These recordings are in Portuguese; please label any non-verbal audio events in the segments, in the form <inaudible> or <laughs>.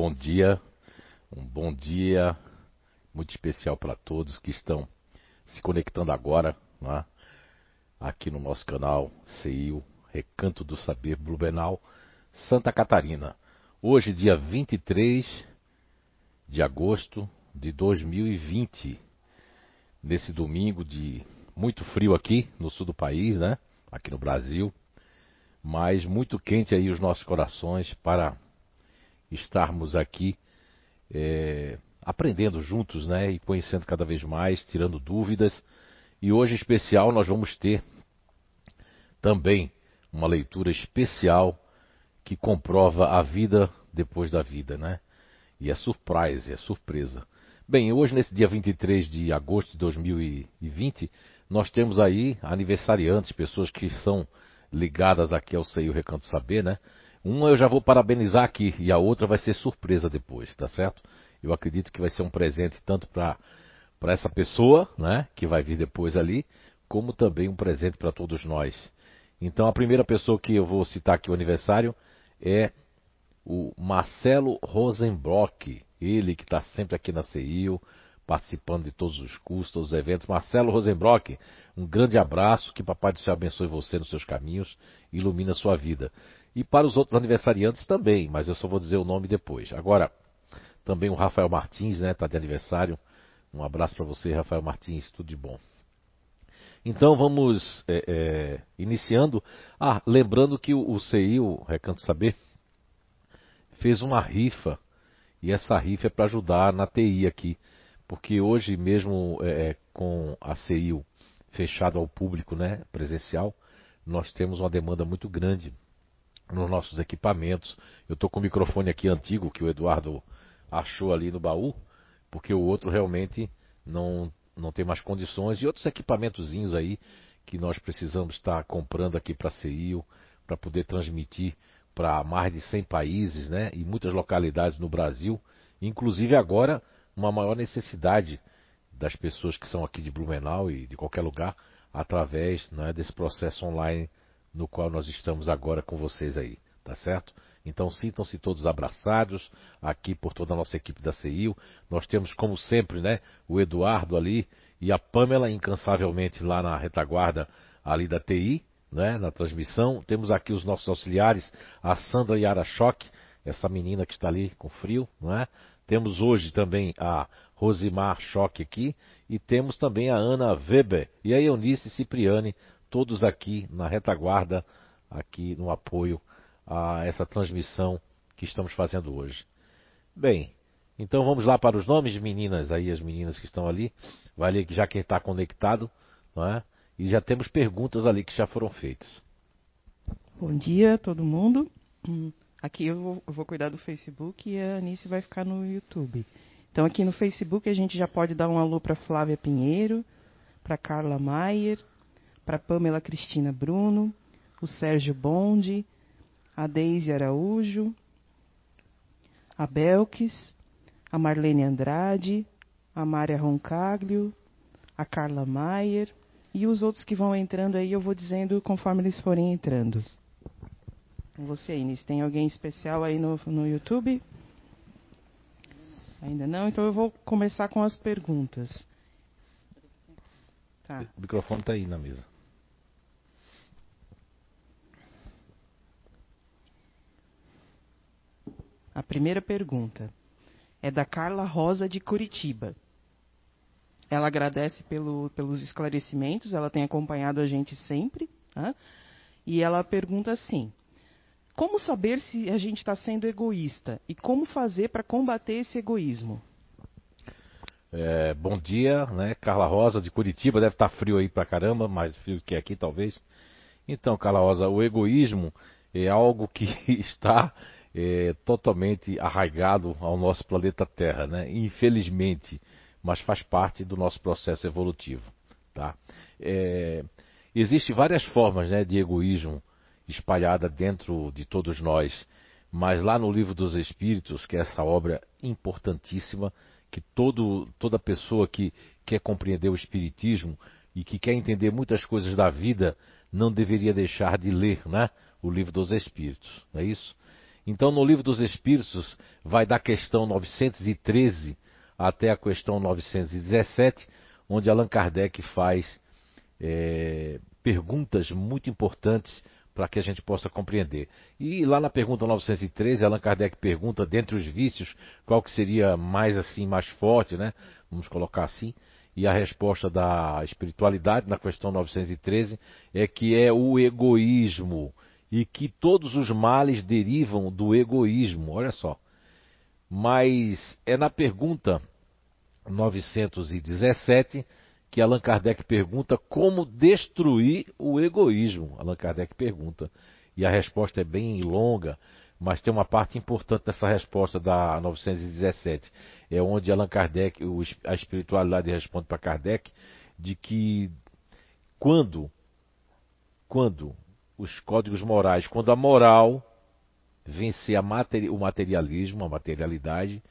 bom dia, um bom dia muito especial para todos que estão se conectando agora né, aqui no nosso canal CIO Recanto do Saber Blumenau, Santa Catarina. Hoje, dia 23 de agosto de 2020, nesse domingo de muito frio aqui no sul do país, né? Aqui no Brasil, mas muito quente aí os nossos corações para estarmos aqui é, aprendendo juntos, né? E conhecendo cada vez mais, tirando dúvidas. E hoje, em especial, nós vamos ter também uma leitura especial que comprova a vida depois da vida, né? E é surprise, é surpresa. Bem, hoje, nesse dia 23 de agosto de 2020, nós temos aí aniversariantes, pessoas que são ligadas aqui ao Seio Recanto Saber, né? Uma eu já vou parabenizar aqui e a outra vai ser surpresa depois, tá certo? Eu acredito que vai ser um presente tanto para essa pessoa, né, que vai vir depois ali, como também um presente para todos nós. Então a primeira pessoa que eu vou citar aqui o aniversário é o Marcelo Rosenbrock, ele que está sempre aqui na CIO, participando de todos os cursos, todos os eventos. Marcelo Rosenbrock, um grande abraço, que Papai do Céu abençoe você nos seus caminhos, ilumine a sua vida. E para os outros aniversariantes também, mas eu só vou dizer o nome depois. Agora, também o Rafael Martins, né, está de aniversário. Um abraço para você, Rafael Martins, tudo de bom. Então vamos é, é, iniciando. Ah, lembrando que o, o CI, o Recanto Saber, fez uma rifa. E essa rifa é para ajudar na TI aqui. Porque hoje mesmo é, é com a CIO fechado ao público, né, presencial, nós temos uma demanda muito grande nos nossos equipamentos. Eu estou com o microfone aqui antigo que o Eduardo achou ali no baú, porque o outro realmente não, não tem mais condições. E outros equipamentozinhos aí que nós precisamos estar comprando aqui para a CIO, para poder transmitir para mais de 100 países né, e muitas localidades no Brasil, inclusive agora uma maior necessidade das pessoas que são aqui de Blumenau e de qualquer lugar, através né, desse processo online no qual nós estamos agora com vocês aí, tá certo? Então sintam-se todos abraçados aqui por toda a nossa equipe da CIO. Nós temos, como sempre, né, o Eduardo ali e a Pamela incansavelmente lá na retaguarda ali da TI, né, na transmissão. Temos aqui os nossos auxiliares, a Sandra Yara Choque, essa menina que está ali com frio, não é? Temos hoje também a Rosimar Choque aqui e temos também a Ana Weber e a Eunice Cipriani todos aqui na retaguarda, aqui no apoio a essa transmissão que estamos fazendo hoje. Bem, então vamos lá para os nomes de meninas aí, as meninas que estão ali. Vai ali já quem está conectado, não é? E já temos perguntas ali que já foram feitas. Bom dia, todo mundo. Hum, aqui eu vou, eu vou, cuidar do Facebook e a Anice vai ficar no YouTube. Então aqui no Facebook a gente já pode dar um alô para Flávia Pinheiro, para Carla Maier, para Pamela Cristina Bruno, o Sérgio Bonde, a Deise Araújo, a Belkis, a Marlene Andrade, a Mária Roncaglio, a Carla Maier e os outros que vão entrando aí eu vou dizendo conforme eles forem entrando. Você, Inês, tem alguém especial aí no, no YouTube? Ainda não? Então eu vou começar com as perguntas. Tá. O microfone está aí na mesa. A primeira pergunta é da Carla Rosa de Curitiba. Ela agradece pelo, pelos esclarecimentos, ela tem acompanhado a gente sempre. Né? E ela pergunta assim: Como saber se a gente está sendo egoísta e como fazer para combater esse egoísmo? É, bom dia, né? Carla Rosa de Curitiba, deve estar tá frio aí pra caramba, mais frio que aqui talvez. Então, Carla Rosa, o egoísmo é algo que <laughs> está é, totalmente arraigado ao nosso planeta Terra, né? infelizmente, mas faz parte do nosso processo evolutivo. Tá? É, Existem várias formas né, de egoísmo espalhada dentro de todos nós, mas lá no Livro dos Espíritos, que é essa obra importantíssima, que todo, toda pessoa que quer compreender o Espiritismo e que quer entender muitas coisas da vida não deveria deixar de ler né, o Livro dos Espíritos, não é isso? Então, no livro dos Espíritos, vai da questão 913 até a questão 917, onde Allan Kardec faz é, perguntas muito importantes para que a gente possa compreender. E lá na pergunta 913, Allan Kardec pergunta, dentre os vícios, qual que seria mais assim, mais forte, né? Vamos colocar assim. E a resposta da espiritualidade na questão 913 é que é o egoísmo e que todos os males derivam do egoísmo. Olha só. Mas é na pergunta 917 que Allan Kardec pergunta como destruir o egoísmo. Allan Kardec pergunta. E a resposta é bem longa, mas tem uma parte importante dessa resposta da 917. É onde Allan Kardec, a espiritualidade responde para Kardec, de que quando, quando os códigos morais, quando a moral vencer materi o materialismo, a materialidade,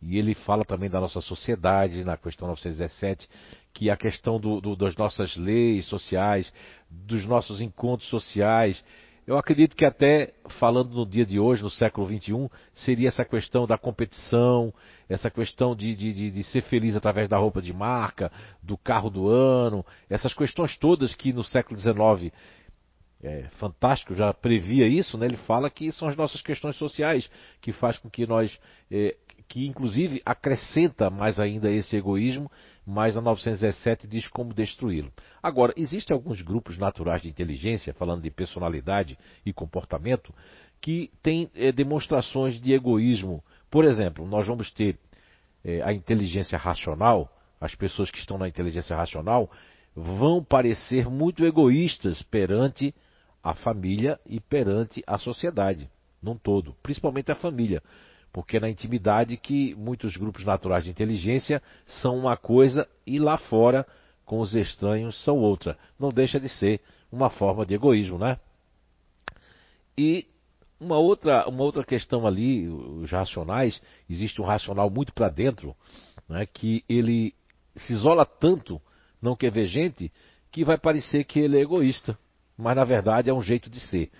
e ele fala também da nossa sociedade, na questão 917, que a questão do, do, das nossas leis sociais, dos nossos encontros sociais, eu acredito que até falando no dia de hoje, no século XXI, seria essa questão da competição, essa questão de, de, de, ser feliz através da roupa de marca, do carro do ano, essas questões todas que no século XIX é, fantástico, já previa isso, né? ele fala que são as nossas questões sociais que faz com que nós é, que inclusive acrescenta mais ainda esse egoísmo, mas a 917 diz como destruí-lo. Agora, existem alguns grupos naturais de inteligência, falando de personalidade e comportamento, que têm é, demonstrações de egoísmo. Por exemplo, nós vamos ter é, a inteligência racional, as pessoas que estão na inteligência racional vão parecer muito egoístas perante a família e perante a sociedade num todo, principalmente a família porque é na intimidade que muitos grupos naturais de inteligência são uma coisa e lá fora, com os estranhos, são outra. Não deixa de ser uma forma de egoísmo, né? E uma outra, uma outra questão ali, os racionais, existe um racional muito para dentro, né, que ele se isola tanto, não quer ver gente, que vai parecer que ele é egoísta. Mas na verdade é um jeito de ser.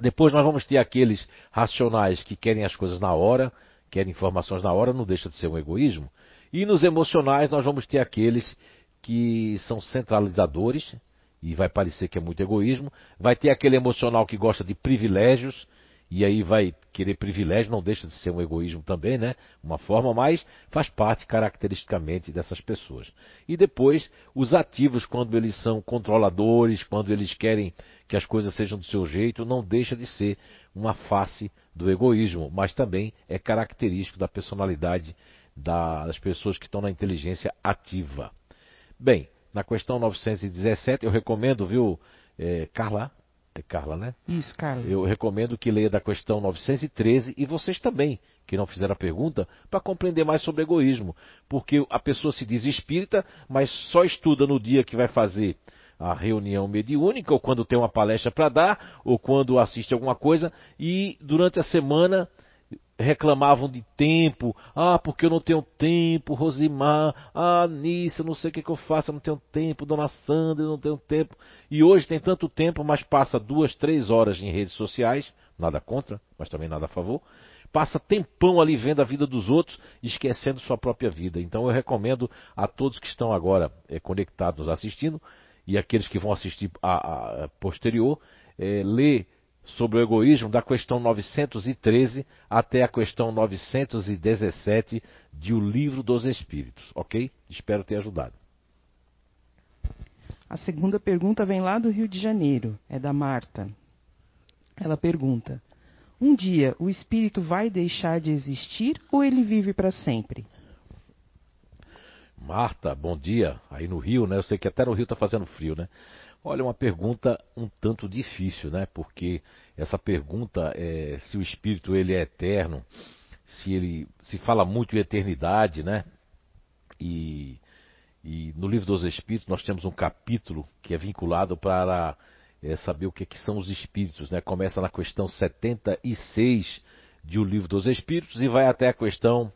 Depois nós vamos ter aqueles racionais que querem as coisas na hora, querem informações na hora, não deixa de ser um egoísmo. E nos emocionais nós vamos ter aqueles que são centralizadores, e vai parecer que é muito egoísmo. Vai ter aquele emocional que gosta de privilégios, e aí vai querer privilégio, não deixa de ser um egoísmo também, né? Uma forma, mas faz parte caracteristicamente dessas pessoas. E depois, os ativos, quando eles são controladores, quando eles querem que as coisas sejam do seu jeito, não deixa de ser uma face do egoísmo, mas também é característico da personalidade das pessoas que estão na inteligência ativa. Bem, na questão 917, eu recomendo, viu, é, Carla, Carla, né? Isso, Carla. Eu recomendo que leia da questão 913 e vocês também, que não fizeram a pergunta, para compreender mais sobre egoísmo. Porque a pessoa se diz espírita, mas só estuda no dia que vai fazer a reunião mediúnica, ou quando tem uma palestra para dar, ou quando assiste alguma coisa, e durante a semana reclamavam de tempo. Ah, porque eu não tenho tempo, Rosimar. Ah, nisso, não sei o que, que eu faço, eu não tenho tempo. Dona Sandra, eu não tenho tempo. E hoje tem tanto tempo, mas passa duas, três horas em redes sociais. Nada contra, mas também nada a favor. Passa tempão ali vendo a vida dos outros, esquecendo sua própria vida. Então eu recomendo a todos que estão agora é, conectados assistindo e aqueles que vão assistir a, a, a posterior, é, ler sobre o egoísmo da questão 913 até a questão 917 de O Livro dos Espíritos, ok? Espero ter ajudado. A segunda pergunta vem lá do Rio de Janeiro, é da Marta. Ela pergunta: Um dia o espírito vai deixar de existir ou ele vive para sempre? Marta, bom dia. Aí no Rio, né? Eu sei que até no Rio está fazendo frio, né? Olha, uma pergunta um tanto difícil, né? Porque essa pergunta é se o espírito ele é eterno, se ele se fala muito em eternidade, né? E, e no livro dos Espíritos nós temos um capítulo que é vinculado para é, saber o que, que, são os espíritos, né? Começa na questão 76 de O Livro dos Espíritos e vai até a questão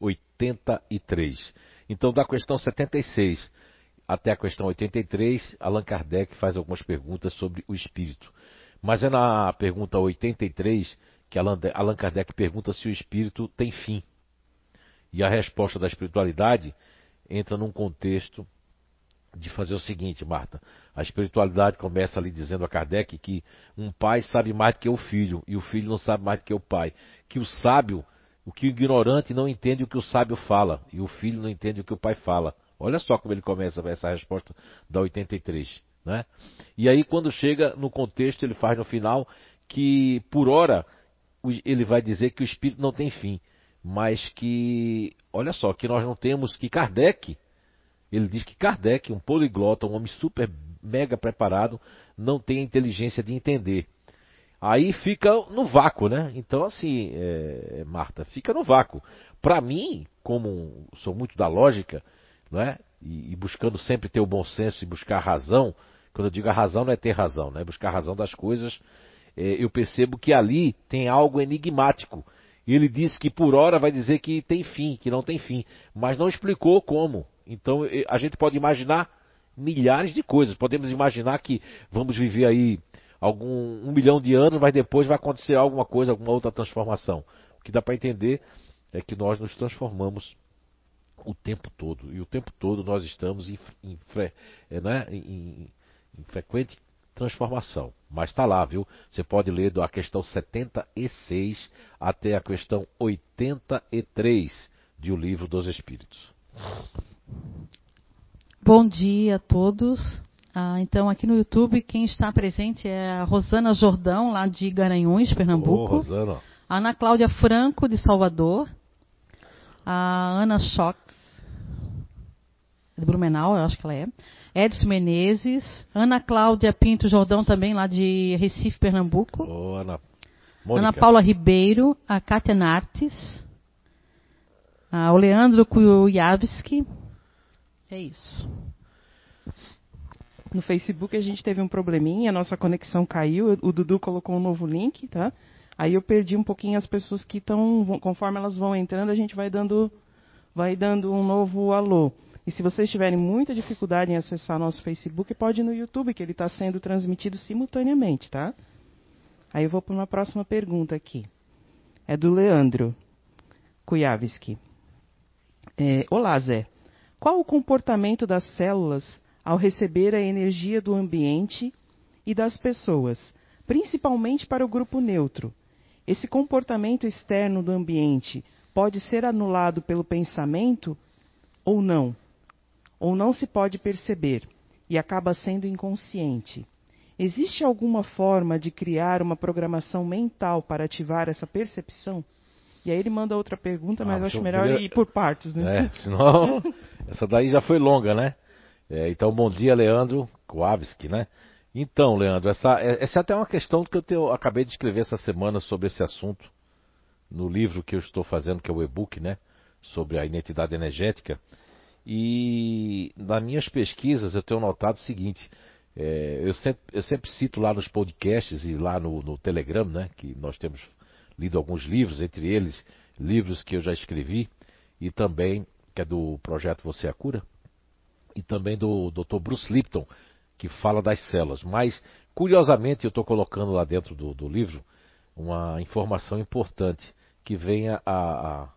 83. Então, da questão 76 até a questão 83, Allan Kardec faz algumas perguntas sobre o espírito. Mas é na pergunta 83 que Allan Kardec pergunta se o espírito tem fim. E a resposta da espiritualidade entra num contexto de fazer o seguinte, Marta. A espiritualidade começa ali dizendo a Kardec que um pai sabe mais do que o filho e o filho não sabe mais do que o pai. Que o sábio, o que o ignorante não entende o que o sábio fala e o filho não entende o que o pai fala. Olha só como ele começa essa resposta da 83. Né? E aí, quando chega no contexto, ele faz no final que, por hora, ele vai dizer que o espírito não tem fim, mas que, olha só, que nós não temos, que Kardec, ele diz que Kardec, um poliglota, um homem super mega preparado, não tem a inteligência de entender. Aí fica no vácuo, né? Então, assim, é, Marta, fica no vácuo. Para mim, como sou muito da lógica, né? E, e, buscando sempre ter o bom senso e buscar razão, quando eu digo a razão não é ter razão, né? Buscar a razão das coisas, é, eu percebo que ali tem algo enigmático. Ele disse que por hora vai dizer que tem fim, que não tem fim, mas não explicou como. Então a gente pode imaginar milhares de coisas. Podemos imaginar que vamos viver aí algum um milhão de anos, mas depois vai acontecer alguma coisa, alguma outra transformação. O que dá para entender é que nós nos transformamos o tempo todo. E o tempo todo nós estamos em, em, é, né, em, em frequente transformação. Mas está lá, viu? Você pode ler da questão 76 até a questão 83 de O Livro dos Espíritos. Bom dia a todos. Ah, então, aqui no YouTube, quem está presente é a Rosana Jordão, lá de Garanhuns, Pernambuco. Ô, Rosana. Ana Cláudia Franco, de Salvador. A Ana Schox, de Blumenau, eu acho que ela é. Edson Menezes. Ana Cláudia Pinto Jordão, também lá de Recife, Pernambuco. Ô, Ana. Ana Paula Ribeiro. A Kátia Nartes. A, o Leandro Kujawski. É isso. No Facebook a gente teve um probleminha, a nossa conexão caiu, o Dudu colocou um novo link, tá? Aí eu perdi um pouquinho as pessoas que estão, conforme elas vão entrando, a gente vai dando, vai dando um novo alô. E se vocês tiverem muita dificuldade em acessar nosso Facebook, pode ir no YouTube, que ele está sendo transmitido simultaneamente, tá? Aí eu vou para uma próxima pergunta aqui. É do Leandro Kujawski. É, Olá, Zé. Qual o comportamento das células ao receber a energia do ambiente e das pessoas, principalmente para o grupo neutro? Esse comportamento externo do ambiente pode ser anulado pelo pensamento ou não? Ou não se pode perceber e acaba sendo inconsciente? Existe alguma forma de criar uma programação mental para ativar essa percepção? E aí ele manda outra pergunta, mas ah, acho melhor primeiro... ir por partes, né? É, senão <laughs> essa daí já foi longa, né? É, então, bom dia, Leandro Kowalski, né? Então, Leandro, essa, é, essa é até uma questão que eu, tenho, acabei de escrever essa semana sobre esse assunto no livro que eu estou fazendo, que é o e-book, né? Sobre a identidade energética. E nas minhas pesquisas eu tenho notado o seguinte: é, eu, sempre, eu, sempre, cito lá nos podcasts e lá no, no Telegram, né? Que nós temos lido alguns livros, entre eles livros que eu já escrevi, e também, que é do projeto Você é a Cura, e também do Dr. Bruce Lipton, que fala das células. Mas, curiosamente, eu estou colocando lá dentro do, do, livro uma informação importante que vem a, a,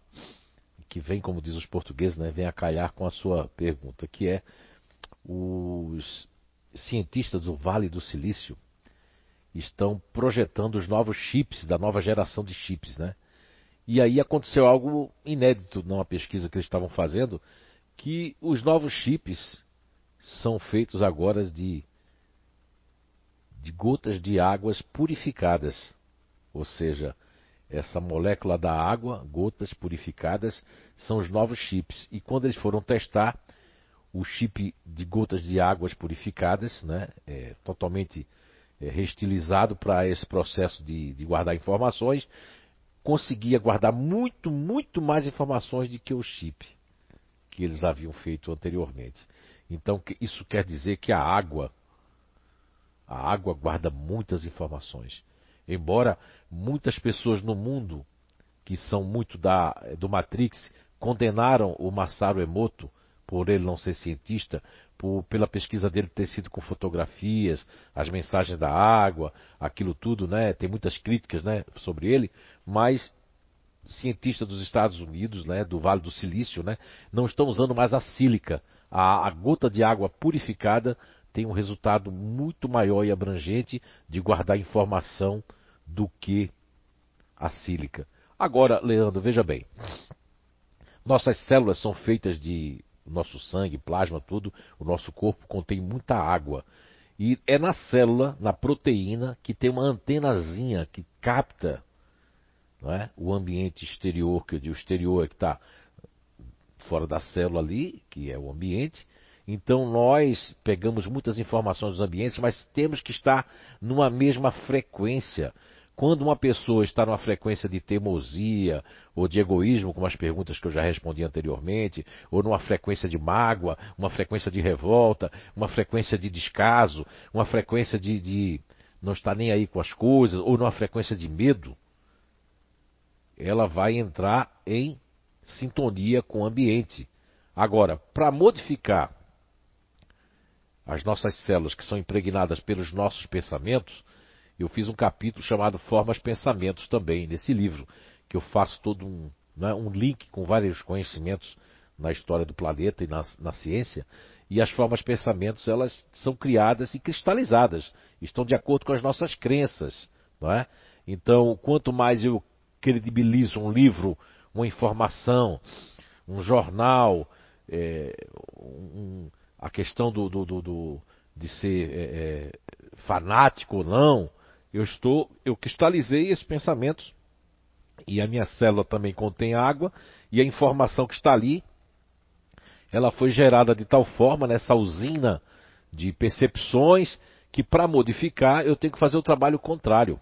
que vem, como diz os portugueses, né, vem a calhar com a sua pergunta, que é os cientistas do Vale do Silício estão projetando os novos chips, da nova geração de chips, né? E aí aconteceu algo inédito numa pesquisa que eles estavam fazendo, que os novos chips são feitos agora de, de gotas de águas purificadas. Ou seja, essa molécula da água, gotas purificadas, são os novos chips. E quando eles foram testar o chip de gotas de águas purificadas, né, é, totalmente é, restilizado para esse processo de, de guardar informações, conseguia guardar muito, muito mais informações do que o chip que eles haviam feito anteriormente. Então isso quer dizer que a água, a água guarda muitas informações. Embora muitas pessoas no mundo que são muito da, do Matrix condenaram o Masaru Emoto por ele não ser cientista, por, pela pesquisa dele ter sido com fotografias, as mensagens da água, aquilo tudo, né? Tem muitas críticas, né, sobre ele, mas cientistas dos Estados Unidos, né, do Vale do Silício, né, não estão usando mais a sílica. A, a gota de água purificada tem um resultado muito maior e abrangente de guardar informação do que a sílica. Agora, Leandro, veja bem. Nossas células são feitas de nosso sangue, plasma, tudo. O nosso corpo contém muita água. E é na célula, na proteína, que tem uma antenazinha que capta não é? o ambiente exterior, que eu digo exterior é que está fora da célula ali, que é o ambiente. Então nós pegamos muitas informações dos ambientes, mas temos que estar numa mesma frequência. Quando uma pessoa está numa frequência de teimosia ou de egoísmo, como as perguntas que eu já respondi anteriormente, ou numa frequência de mágoa, uma frequência de revolta, uma frequência de descaso, uma frequência de, de não estar nem aí com as coisas, ou numa frequência de medo, ela vai entrar em sintonia com o ambiente. Agora, para modificar as nossas células que são impregnadas pelos nossos pensamentos, eu fiz um capítulo chamado Formas Pensamentos também, nesse livro, que eu faço todo um, né, um link com vários conhecimentos na história do planeta e na, na ciência. E as formas pensamentos, elas são criadas e cristalizadas, estão de acordo com as nossas crenças. Não é? Então, quanto mais eu credibilizo um livro, uma informação, um jornal, é, um, a questão do, do, do, do de ser é, é fanático ou não, eu estou, eu cristalizei esses pensamentos e a minha célula também contém água e a informação que está ali, ela foi gerada de tal forma nessa usina de percepções que para modificar eu tenho que fazer o trabalho contrário,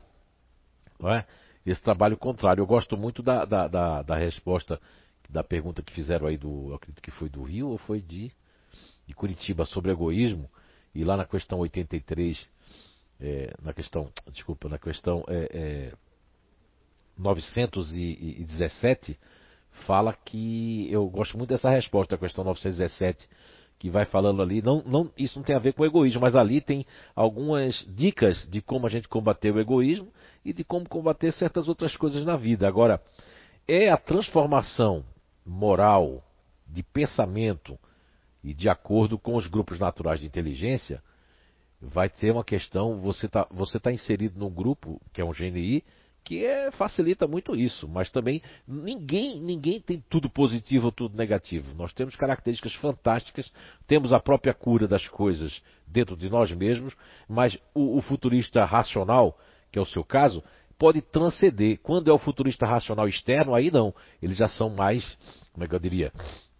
não é? Esse trabalho contrário. Eu gosto muito da, da, da, da resposta da pergunta que fizeram aí do, acredito que foi do Rio ou foi de, de Curitiba sobre egoísmo e lá na questão 83 é, na questão, desculpa, na questão é, é, 917, fala que eu gosto muito dessa resposta, a questão 917, que vai falando ali, não, não, isso não tem a ver com egoísmo, mas ali tem algumas dicas de como a gente combater o egoísmo e de como combater certas outras coisas na vida. Agora, é a transformação moral de pensamento e de acordo com os grupos naturais de inteligência vai ter uma questão, você está você tá inserido num grupo, que é um GNI, que é, facilita muito isso, mas também ninguém, ninguém tem tudo positivo ou tudo negativo. Nós temos características fantásticas, temos a própria cura das coisas dentro de nós mesmos, mas o, o futurista racional, que é o seu caso, pode transcender. Quando é o futurista racional externo, aí não. Eles já são mais, como é que eu diria,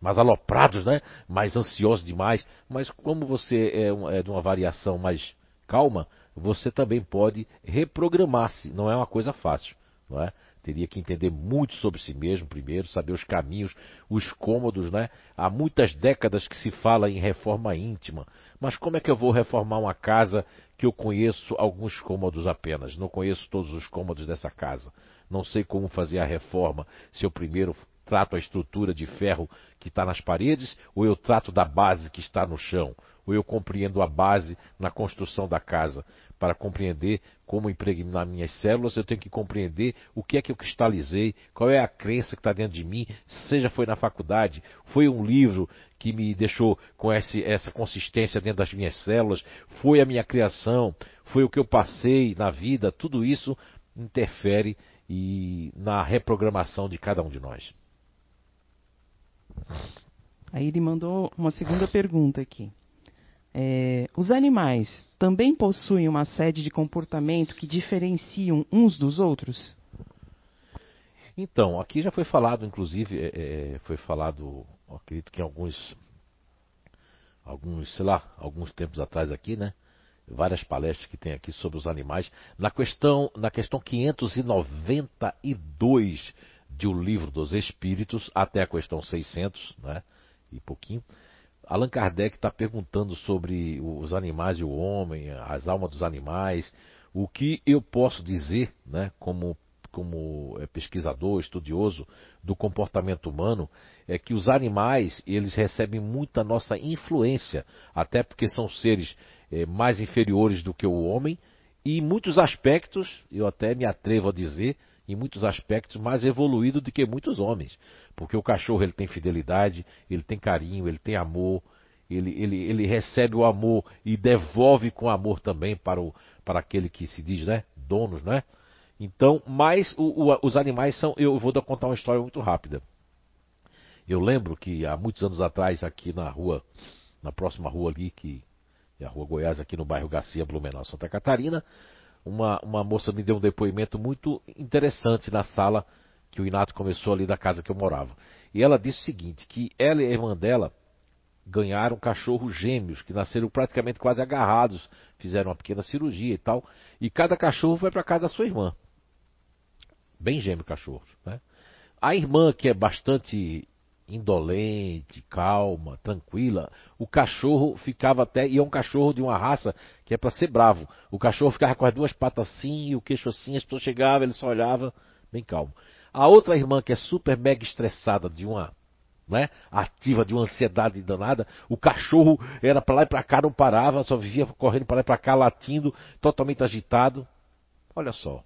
mais aloprados, né? mais ansiosos demais. Mas como você é, um, é de uma variação mais calma, você também pode reprogramar-se. Não é uma coisa fácil, não é? Teria que entender muito sobre si mesmo primeiro, saber os caminhos, os cômodos, né? Há muitas décadas que se fala em reforma íntima. Mas como é que eu vou reformar uma casa que eu conheço alguns cômodos apenas? Não conheço todos os cômodos dessa casa. Não sei como fazer a reforma se eu primeiro trato a estrutura de ferro que está nas paredes, ou eu trato da base que está no chão, ou eu compreendo a base na construção da casa. Para compreender como impregnar minhas células, eu tenho que compreender o que é que eu cristalizei, qual é a crença que está dentro de mim, seja foi na faculdade, foi um livro que me deixou com esse, essa consistência dentro das minhas células, foi a minha criação, foi o que eu passei na vida, tudo isso interfere e na reprogramação de cada um de nós. Aí ele mandou uma segunda pergunta aqui. É, os animais também possuem uma série de comportamento que diferenciam uns dos outros? Então, aqui já foi falado, inclusive, é, é, foi falado, acredito que em alguns, alguns, sei lá, alguns tempos atrás aqui, né? Várias palestras que tem aqui sobre os animais. Na questão, na questão 592 de O Livro dos Espíritos até a questão 600, né, e pouquinho, Allan Kardec está perguntando sobre os animais e o homem, as almas dos animais, o que eu posso dizer, né, como como é, pesquisador, estudioso do comportamento humano, é que os animais eles recebem muita nossa influência, até porque são seres é, mais inferiores do que o homem e em muitos aspectos, eu até me atrevo a dizer, em muitos aspectos mais evoluído do que muitos homens, porque o cachorro ele tem fidelidade, ele tem carinho, ele tem amor, ele, ele, ele recebe o amor e devolve com amor também para, o, para aquele que se diz, né, donos, né? Então, mas o, o, os animais são. Eu vou contar uma história muito rápida. Eu lembro que há muitos anos atrás, aqui na rua, na próxima rua ali, que é a Rua Goiás, aqui no bairro Garcia, Blumenau, Santa Catarina, uma, uma moça me deu um depoimento muito interessante na sala que o Inato começou ali da casa que eu morava. E ela disse o seguinte, que ela e a irmã dela ganharam cachorros gêmeos, que nasceram praticamente quase agarrados, fizeram uma pequena cirurgia e tal, e cada cachorro foi para casa da sua irmã. Bem gêmeo cachorro, né? A irmã, que é bastante indolente, calma, tranquila, o cachorro ficava até, e é um cachorro de uma raça que é para ser bravo. O cachorro ficava com as duas patas assim, o queixo assim, as pessoas chegavam, ele só olhava, bem calmo. A outra irmã, que é super mega estressada, de uma, né, ativa, de uma ansiedade danada, o cachorro era para lá e para cá, não parava, só vivia correndo para lá e para cá, latindo, totalmente agitado. Olha só,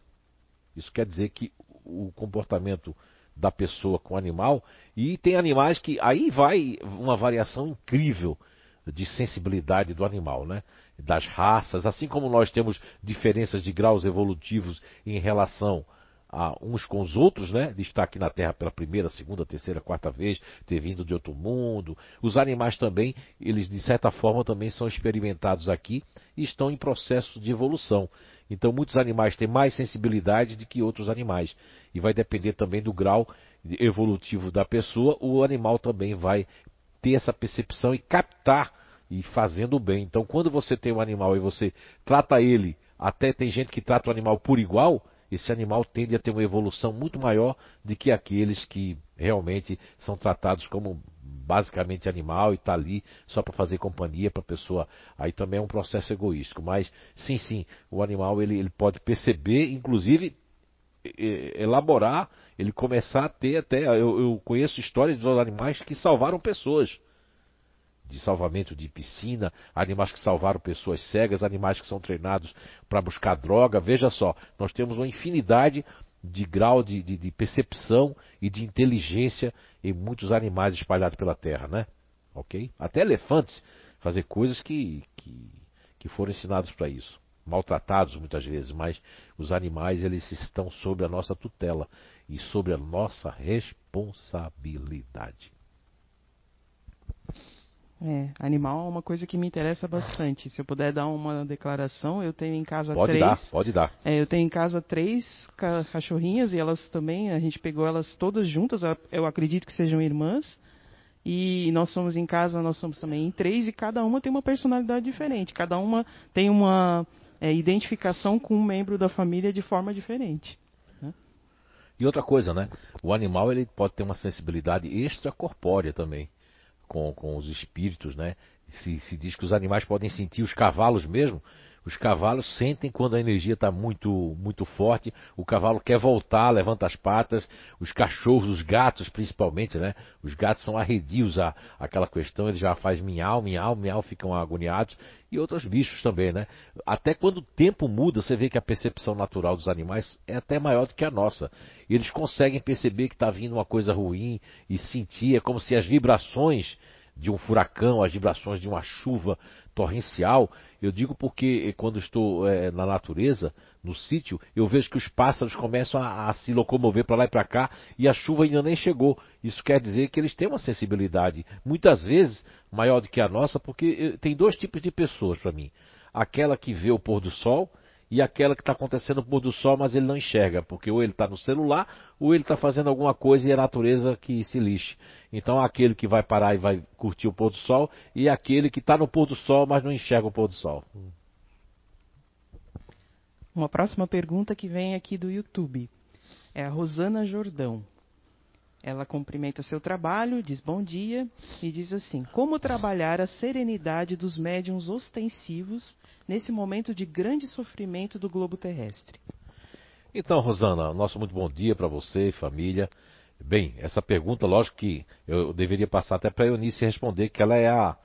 isso quer dizer que o comportamento da pessoa com o animal, e tem animais que aí vai uma variação incrível de sensibilidade do animal, né? Das raças, assim como nós temos diferenças de graus evolutivos em relação a uns com os outros, né? De estar aqui na Terra pela primeira, segunda, terceira, quarta vez, ter vindo de outro mundo. Os animais também, eles de certa forma também são experimentados aqui e estão em processo de evolução. Então, muitos animais têm mais sensibilidade do que outros animais. E vai depender também do grau evolutivo da pessoa, o animal também vai ter essa percepção e captar e fazendo bem. Então, quando você tem um animal e você trata ele, até tem gente que trata o animal por igual, esse animal tende a ter uma evolução muito maior do que aqueles que realmente são tratados como basicamente animal e está ali só para fazer companhia para a pessoa. Aí também é um processo egoístico. Mas sim, sim, o animal ele, ele pode perceber, inclusive elaborar, ele começar a ter até. Eu, eu conheço histórias dos animais que salvaram pessoas de salvamento de piscina, animais que salvaram pessoas cegas, animais que são treinados para buscar droga. Veja só, nós temos uma infinidade de grau de, de, de, percepção e de inteligência em muitos animais espalhados pela Terra, né? Ok? Até elefantes fazer coisas que, que, que foram ensinados para isso. Maltratados muitas vezes, mas os animais eles estão sob a nossa tutela e sobre a nossa responsabilidade. É, animal é uma coisa que me interessa bastante. Se eu puder dar uma declaração, eu tenho em casa pode três. Pode dar, pode dar. É, eu tenho em casa três cachorrinhas e elas também, a gente pegou elas todas juntas, eu acredito que sejam irmãs. E nós somos em casa, nós somos também em três e cada uma tem uma personalidade diferente. Cada uma tem uma é, identificação com um membro da família de forma diferente. Né? E outra coisa, né? O animal ele pode ter uma sensibilidade extracorpórea também com, com os espíritos, né? Se, se diz que os animais podem sentir, os cavalos mesmo, os cavalos sentem quando a energia está muito, muito forte, o cavalo quer voltar, levanta as patas, os cachorros, os gatos principalmente, né? Os gatos são arredios a aquela questão, eles já fazem miau, miau, miau, ficam agoniados, e outros bichos também, né? Até quando o tempo muda, você vê que a percepção natural dos animais é até maior do que a nossa. Eles conseguem perceber que está vindo uma coisa ruim e sentir, é como se as vibrações de um furacão, as vibrações de uma chuva torrencial. Eu digo porque eh, quando estou é, na natureza, no sítio, eu vejo que os pássaros começam a, a se locomover para lá e para cá e a chuva ainda nem chegou. Isso quer dizer que eles têm uma sensibilidade, muitas vezes maior do que a nossa, porque eh, tem dois tipos de pessoas para mim: aquela que vê o pôr do sol e aquela que está acontecendo no pôr do sol, mas ele não enxerga, porque ou ele está no celular, ou ele está fazendo alguma coisa e é a natureza que se lixe. Então aquele que vai parar e vai curtir o pôr do sol, e aquele que está no pôr do sol, mas não enxerga o pôr do sol. Uma próxima pergunta que vem aqui do YouTube. É a Rosana Jordão. Ela cumprimenta seu trabalho, diz bom dia e diz assim: Como trabalhar a serenidade dos médiums ostensivos nesse momento de grande sofrimento do globo terrestre? Então, Rosana, nosso muito bom dia para você e família. Bem, essa pergunta, lógico que eu deveria passar até para a Eunice responder, que ela é a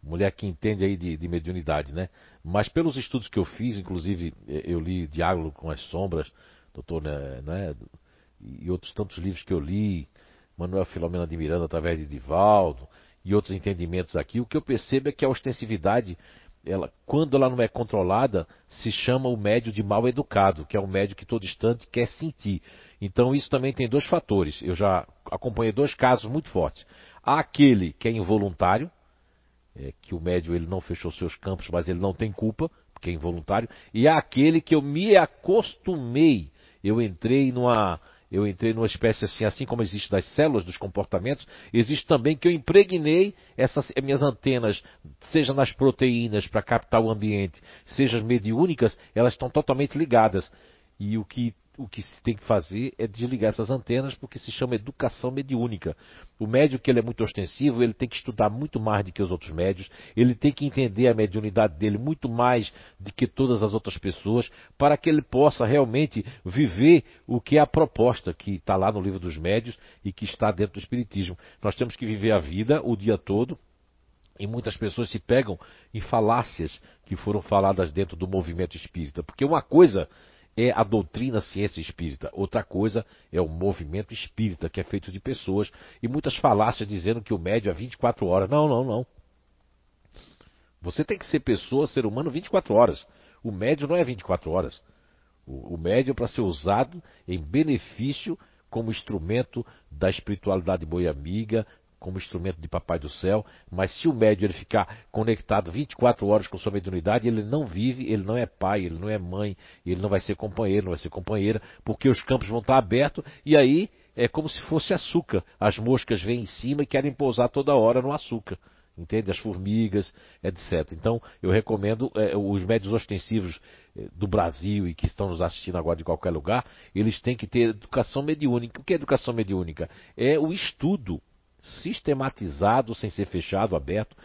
mulher que entende aí de, de, mediunidade, né? Mas pelos estudos que eu fiz, inclusive eu li Diálogo com as Sombras, doutor, né, né, e outros tantos livros que eu li, Manuel Filomena de Miranda através de Divaldo e outros entendimentos aqui, o que eu percebo é que a ostensividade ela, quando ela não é controlada, se chama o médio de mal educado, que é um médio que todo instante quer sentir. Então isso também tem dois fatores. Eu já acompanhei dois casos muito fortes. Há aquele que é involuntário, é, que o médio ele não fechou seus campos, mas ele não tem culpa, porque é involuntário, e há aquele que eu me acostumei. Eu entrei numa eu entrei numa espécie assim, assim como existe das células dos comportamentos, existe também que eu impregnei essas minhas antenas, seja nas proteínas para captar o ambiente, seja as mediúnicas, elas estão totalmente ligadas. E o que o que se tem que fazer é desligar essas antenas, porque se chama educação mediúnica. O médio que ele é muito ostensivo, ele tem que estudar muito mais do que os outros médios, ele tem que entender a mediunidade dele muito mais do que todas as outras pessoas, para que ele possa realmente viver o que é a proposta que está lá no livro dos médios e que está dentro do Espiritismo. Nós temos que viver a vida o dia todo, e muitas pessoas se pegam em falácias que foram faladas dentro do movimento espírita. Porque uma coisa é a doutrina ciência espírita. Outra coisa é o movimento espírita, que é feito de pessoas. E muitas falácias dizendo que o médio é 24 horas. Não, não, não. Você tem que ser pessoa, ser humano 24 horas. O médio não é 24 horas. O, o médio é para ser usado em benefício como instrumento da espiritualidade boi amiga, como instrumento de Papai do Céu, mas se o médio ele ficar conectado 24 horas com sua mediunidade, ele não vive, ele não é pai, ele não é mãe, ele não vai ser companheiro, não vai ser companheira, porque os campos vão estar abertos e aí é como se fosse açúcar. As moscas vêm em cima e querem pousar toda hora no açúcar. Entende? As formigas, etc. Então, eu recomendo é, os médios ostensivos é, do Brasil e que estão nos assistindo agora de qualquer lugar, eles têm que ter educação mediúnica. O que é educação mediúnica? É o estudo sistematizado, sem ser fechado, aberto,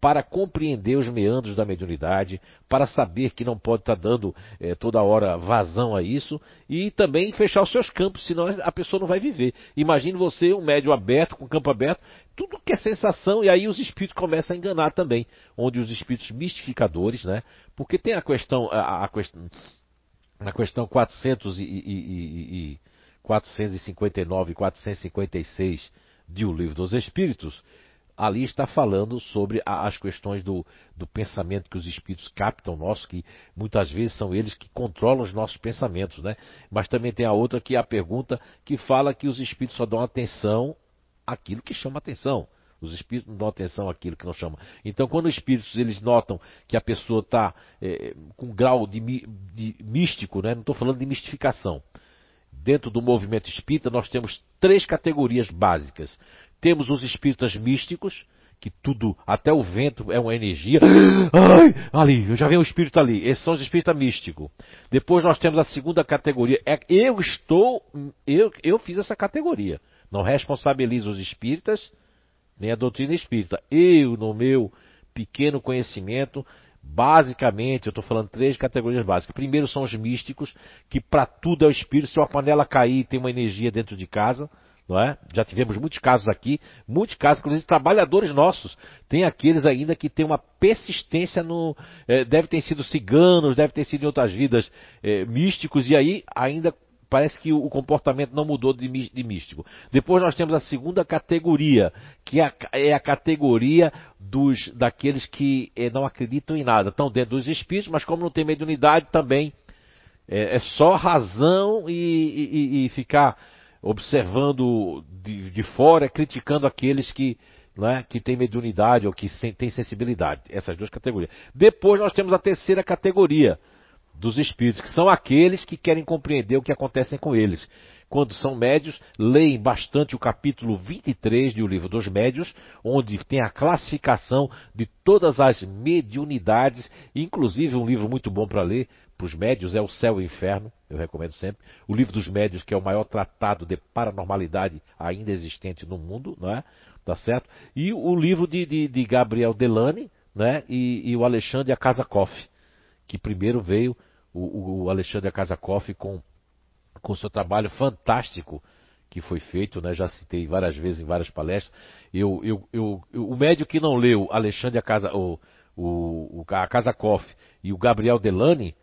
para compreender os meandros da mediunidade, para saber que não pode estar dando é, toda hora vazão a isso e também fechar os seus campos, senão a pessoa não vai viver. Imagine você, um médio aberto, com campo aberto, tudo que é sensação, e aí os espíritos começam a enganar também, onde os espíritos mistificadores, né? Porque tem a questão, a, a questão, na questão 400 e, e, e, e 459 e 456 de O Livro dos Espíritos, ali está falando sobre as questões do, do, pensamento que os espíritos captam nosso, que muitas vezes são eles que controlam os nossos pensamentos, né? Mas também tem a outra que é a pergunta que fala que os espíritos só dão atenção àquilo que chama atenção. Os espíritos não dão atenção àquilo que não chama. Então, quando os espíritos eles notam que a pessoa está é, com um grau de, de místico, né? não estou falando de mistificação, dentro do movimento espírita, nós temos três categorias básicas. Temos os espíritas místicos, que tudo, até o vento é uma energia. <gasps> Ai, ali, eu já vi um espírito ali. Esses são os espíritas místicos. Depois nós temos a segunda categoria. É, eu estou, eu, eu fiz essa categoria. Não responsabilizo os espíritas, nem a doutrina espírita. Eu, no meu pequeno conhecimento, Basicamente, eu estou falando três categorias básicas. Primeiro são os místicos, que para tudo é o espírito. Se uma panela cair, tem uma energia dentro de casa. Não é? Já tivemos muitos casos aqui, muitos casos, inclusive trabalhadores nossos. Tem aqueles ainda que têm uma persistência no. É, deve ter sido ciganos, deve ter sido em outras vidas é, místicos, e aí ainda parece que o comportamento não mudou de, místico. Depois nós temos a segunda categoria, que é a, é categoria dos daqueles que eh, não acreditam em nada. Estão dentro dos espíritos, mas como não tem mediunidade também, é, é só razão e, e, e, ficar observando de, de fora, criticando aqueles que, né, que têm mediunidade ou que têm sensibilidade. Essas duas categorias. Depois nós temos a terceira categoria, dos espíritos, que são aqueles que querem compreender o que acontece com eles. Quando são médios, leem bastante o capítulo 23 do livro dos médios, onde tem a classificação de todas as mediunidades, inclusive um livro muito bom para ler para os médios é O Céu e o Inferno, eu recomendo sempre. O livro dos médios, que é o maior tratado de paranormalidade ainda existente no mundo, não é? Tá certo? E o livro de, de, de Gabriel Delane, né? E, e o Alexandre Akasakoff, que primeiro veio o, o Alexandre Kazakoff com com o seu trabalho fantástico que foi feito, né? Já citei várias vezes em várias palestras. Eu, eu, eu, eu o médico que não leu Alexandre a Casa, o, o, a e o Gabriel Delane,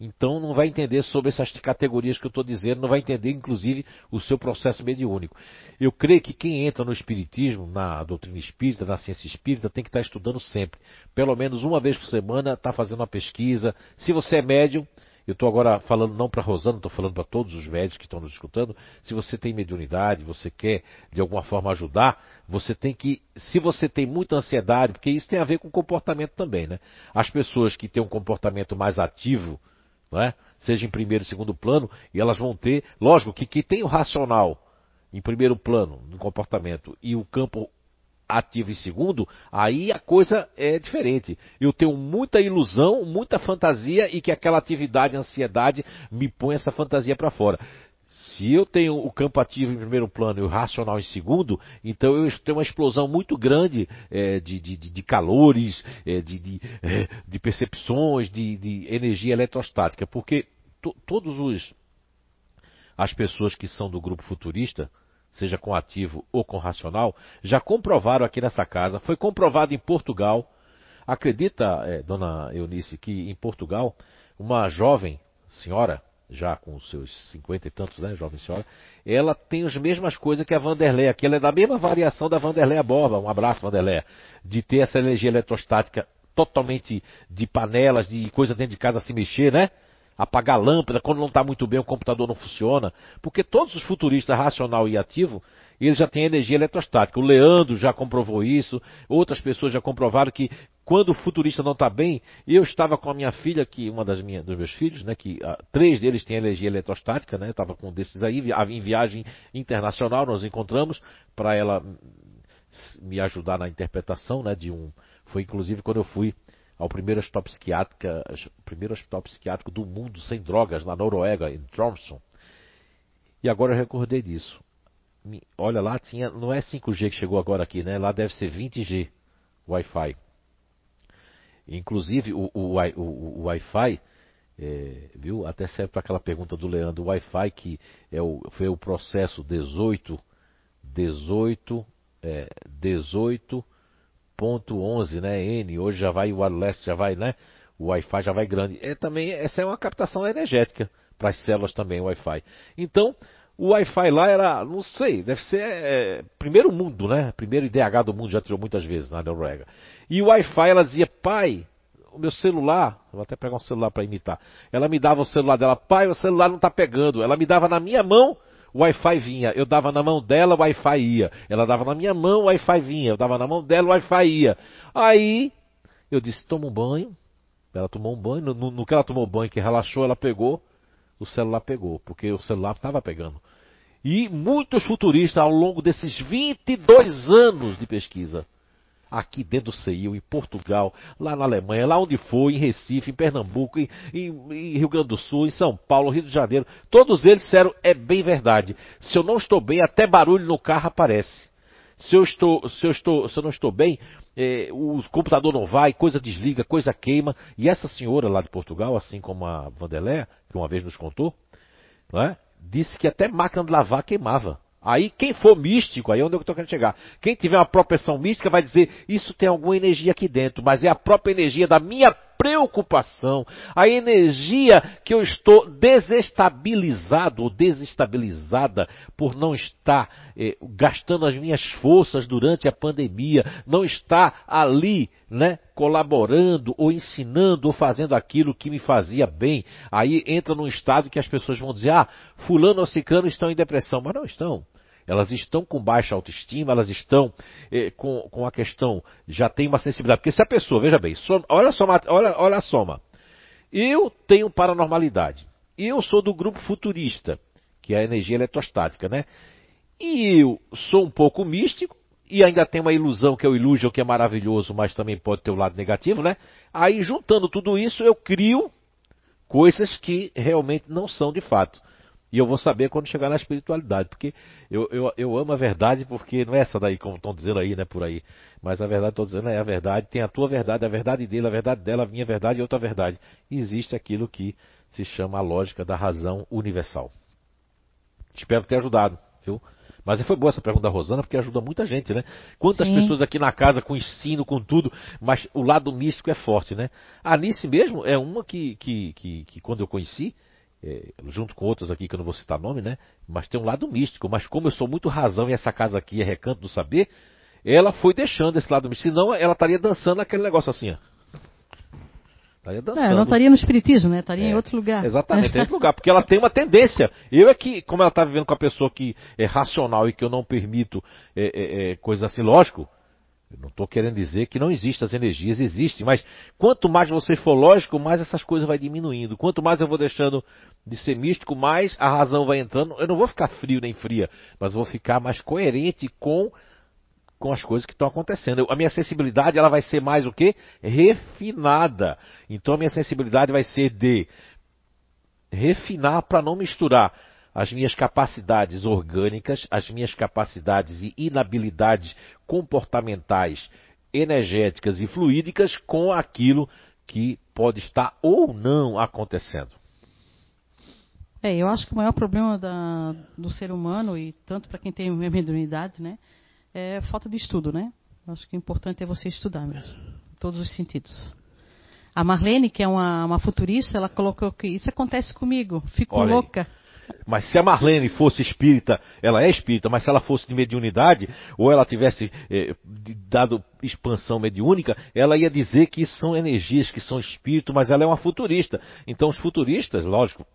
então não vai entender sobre essas categorias que eu estou dizendo, não vai entender, inclusive, o seu processo mediúnico. Eu creio que quem entra no Espiritismo, na doutrina espírita, na ciência espírita, tem que estar estudando sempre. Pelo menos uma vez por semana, está fazendo uma pesquisa. Se você é médium, eu estou agora falando não para Rosana, estou falando para todos os médicos que estão nos escutando. Se você tem mediunidade, você quer de alguma forma ajudar, você tem que, se você tem muita ansiedade, porque isso tem a ver com comportamento também, né? As pessoas que têm um comportamento mais ativo, é? seja em primeiro e segundo plano, e elas vão ter, lógico que, que tem o racional em primeiro plano no comportamento e o campo ativo em segundo, aí a coisa é diferente. Eu tenho muita ilusão, muita fantasia e que aquela atividade, ansiedade me põe essa fantasia para fora. Se eu tenho o campo ativo em primeiro plano e o racional em segundo, então eu tenho uma explosão muito grande é, de, de, de, calores, é, de, de, é, de, percepções, de, energia eletrostática, porque todos os as pessoas que são do grupo futurista, seja com ativo ou com racional, já comprovaram aqui nessa casa, foi comprovado em Portugal. Acredita, é, dona Eunice, que em Portugal, uma jovem senhora, já com os seus cinquenta e tantos, né, jovem senhora, ela tem as mesmas coisas que a Vanderlei, aqui. Ela é da mesma variação da Vanderlei Borba, um abraço Vanderlei, de ter essa energia eletrostática totalmente de panelas, de coisa dentro de casa se mexer, né? apagar lâmpada, quando não está muito bem o computador não funciona, porque todos os futuristas racional e ativo, eles já têm energia eletrostática. O Leandro já comprovou isso, outras pessoas já comprovaram que quando o futurista não está bem, eu estava com a minha filha, que uma das minhas, dos meus filhos, né, que ah, três deles têm energia eletrostática, né, estava com um desses aí, em viagem internacional, nós encontramos para ela me ajudar na interpretação, né, de um, foi inclusive quando eu fui ao primeiro hospital psiquiátrico, primeiro hospital psiquiátrico do mundo sem drogas na Noruega, em Tromsø. E agora eu recordei disso. Olha lá, tinha, não é 5G que chegou agora aqui, né? Lá deve ser 20G Wi-Fi. Inclusive o, o, o, o Wi-Fi, é, viu? Até serve para aquela pergunta do Leandro. O Wi-Fi que é o, foi o processo 18, 18, é, 18 ponto 11, né? N, hoje já vai o wireless, já vai, né? O Wi-Fi já vai grande. É também essa é uma captação energética para as células também, o Wi-Fi. Então, o Wi-Fi lá era, não sei, deve ser é, primeiro mundo, né? Primeiro IDH do mundo, já tirou muitas vezes na Noruega. E o Wi-Fi, ela dizia, pai, o meu celular, vou até pegar um celular para imitar. Ela me dava o celular dela, pai, o celular não está pegando. Ela me dava na minha mão, o Wi-Fi vinha. Eu dava na mão dela, o Wi-Fi ia. Ela dava na minha mão, o Wi-Fi vinha. Eu dava na mão dela, o Wi-Fi ia. Aí eu disse: toma um banho. Ela tomou um banho. No, no que ela tomou banho, que relaxou, ela pegou. O celular pegou, porque o celular estava pegando. E muitos futuristas, ao longo desses 22 anos de pesquisa, aqui dentro do CEIU, em Portugal, lá na Alemanha, lá onde for, em Recife, em Pernambuco, em, em, em, Rio Grande do Sul, em São Paulo, Rio de Janeiro, todos eles disseram, é bem verdade. Se eu não estou bem, até barulho no carro aparece. Se eu, estou, se eu, estou, se eu não estou bem, é, o computador não vai, coisa desliga, coisa queima. E essa senhora lá de Portugal, assim como a Vandelé, que uma vez nos contou, é? disse que até máquina de lavar queimava. Aí quem for místico, aí é onde eu estou querendo chegar. Quem tiver uma propensão mística vai dizer, isso tem alguma energia aqui dentro, mas é a própria energia da minha preocupação, a energia que eu estou desestabilizado ou desestabilizada por não estar eh, gastando as minhas forças durante a pandemia, não estar ali, né, colaborando ou ensinando ou fazendo aquilo que me fazia bem. Aí entra num estado que as pessoas vão dizer: "Ah, fulano ou ciclano estão em depressão", mas não estão elas estão com baixa autoestima, elas estão eh, com, com a questão, já tem uma sensibilidade. Porque se a pessoa, veja bem, soma, olha, só, olha, olha a soma. Eu tenho paranormalidade. Eu sou do grupo futurista, que é a energia eletrostática, né? E eu sou um pouco místico, e ainda tem uma ilusão que é o illusion, que é maravilhoso, mas também pode ter o um lado negativo, né? Aí, juntando tudo isso, eu crio coisas que realmente não são de fato. E eu vou saber quando chegar na espiritualidade, porque eu, eu, eu amo a verdade, porque não é essa daí, como estão dizendo aí, né, por aí. Mas a verdade, estou dizendo, é a verdade, tem a tua verdade, a verdade dele, a verdade dela, a minha verdade e outra verdade. Existe aquilo que se chama a lógica da razão universal. Espero ter ajudado, viu? Mas foi boa essa pergunta da Rosana, porque ajuda muita gente, né? Quantas Sim. pessoas aqui na casa com ensino, com tudo, mas o lado místico é forte, né? A Anice mesmo é uma que, que, que, que quando eu conheci, junto com outras aqui que eu não vou citar nome, né? Mas tem um lado místico. Mas como eu sou muito razão e essa casa aqui é recanto do saber, ela foi deixando esse lado místico. Senão ela estaria dançando aquele negócio assim, ó. Estaria dançando. É, não estaria no espiritismo, né? Estaria é, em outro lugar. Exatamente, em <laughs> outro lugar, porque ela tem uma tendência. Eu é que, como ela está vivendo com a pessoa que é racional e que eu não permito é, é, é coisas assim, lógico, eu não estou querendo dizer que não existem, as energias existem, mas quanto mais você for lógico, mais essas coisas vai diminuindo. Quanto mais eu vou deixando de ser místico, mais a razão vai entrando. Eu não vou ficar frio nem fria, mas vou ficar mais coerente com com as coisas que estão acontecendo. A minha sensibilidade ela vai ser mais o que? Refinada. Então a minha sensibilidade vai ser de refinar para não misturar as minhas capacidades orgânicas, as minhas capacidades e inabilidades comportamentais, energéticas e fluídicas com aquilo que pode estar ou não acontecendo. É, eu acho que o maior problema da, do ser humano, e tanto para quem tem <laughs> mediunidade, né, é falta de estudo, né? Acho que o importante é você estudar mesmo, em todos os sentidos. A Marlene, que é uma, uma futurista, ela colocou que isso acontece comigo, fico Olha louca. Aí. Mas se a Marlene fosse espírita, ela é espírita, mas se ela fosse de mediunidade, ou ela tivesse eh, dado expansão mediúnica, ela ia dizer que são energias, que são espírito, mas ela é uma futurista. Então os futuristas, lógico,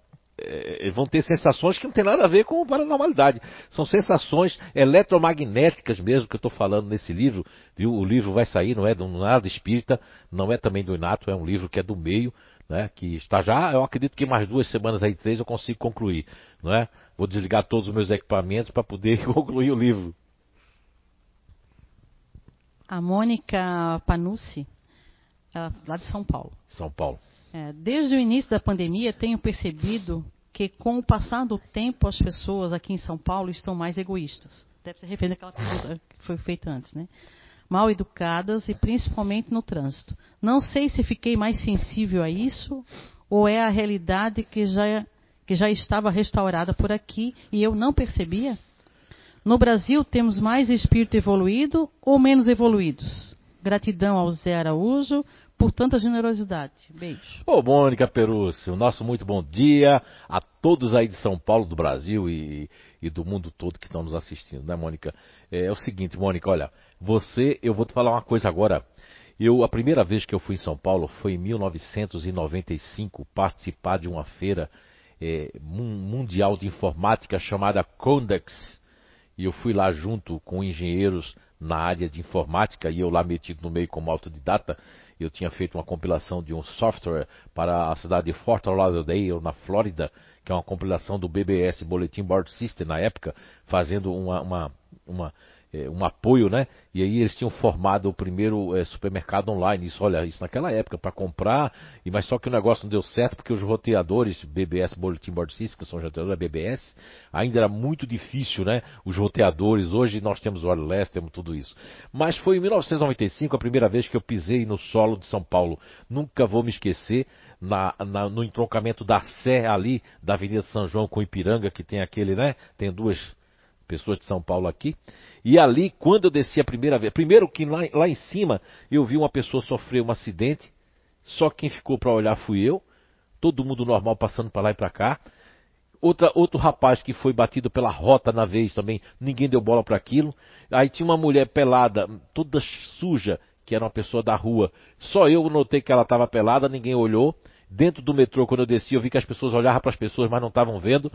é, é, vão ter sensações que não tem nada a ver com paranormalidade. São sensações eletromagnéticas mesmo que eu estou falando nesse livro. Viu? O livro vai sair, não é do nada espírita, não é também do Inato, é um livro que é do meio, né? Que está já, eu acredito que mais duas semanas aí, três, eu consigo concluir, não é? Vou desligar todos os meus equipamentos para poder <laughs> concluir o livro. A Mônica Panucci, lá de São Paulo. São Paulo. É, desde o início da pandemia, tenho percebido que, com o passar do tempo, as pessoas aqui em São Paulo estão mais egoístas. Deve ser referente àquela pergunta que foi feita antes, né? Mal educadas e principalmente no trânsito. Não sei se fiquei mais sensível a isso ou é a realidade que já, que já estava restaurada por aqui e eu não percebia. No Brasil, temos mais espírito evoluído ou menos evoluídos? Gratidão ao Zé Araújo por tanta generosidade. Beijo. Ô, Mônica Perúcio, nosso muito bom dia a todos aí de São Paulo, do Brasil e, e do mundo todo que estão nos assistindo, né, Mônica? É, é, o seguinte, Mônica, olha, você, eu vou te falar uma coisa agora. Eu, a primeira vez que eu fui em São Paulo foi em 1995, participar de uma feira é, mundial de informática chamada Condex. E eu fui lá junto com engenheiros na área de informática e eu lá metido no meio como autodidata eu tinha feito uma compilação de um software para a cidade de Fort Lauderdale, na Flórida, que é uma compilação do BBS, Bulletin Board System, na época, fazendo uma, uma, uma é, um apoio, né? E aí eles tinham formado o primeiro é, supermercado online. Isso, olha, isso naquela época para comprar. E mas só que o negócio não deu certo porque os roteadores BBS Bulletin Board System, que são roteadores da BBS, ainda era muito difícil, né? Os roteadores. Hoje nós temos o wireless, temos tudo isso. Mas foi em 1995 a primeira vez que eu pisei no solo de São Paulo. Nunca vou me esquecer na, na, no entroncamento da Sé ali da Avenida São João com Ipiranga que tem aquele, né? Tem duas pessoas de São Paulo aqui. E ali, quando eu desci a primeira vez, primeiro que lá, lá em cima eu vi uma pessoa sofrer um acidente, só quem ficou para olhar fui eu, todo mundo normal passando para lá e para cá. Outra, outro rapaz que foi batido pela rota na vez também, ninguém deu bola para aquilo. Aí tinha uma mulher pelada, toda suja, que era uma pessoa da rua. Só eu notei que ela estava pelada, ninguém olhou. Dentro do metrô, quando eu desci, eu vi que as pessoas olhavam para as pessoas, mas não estavam vendo.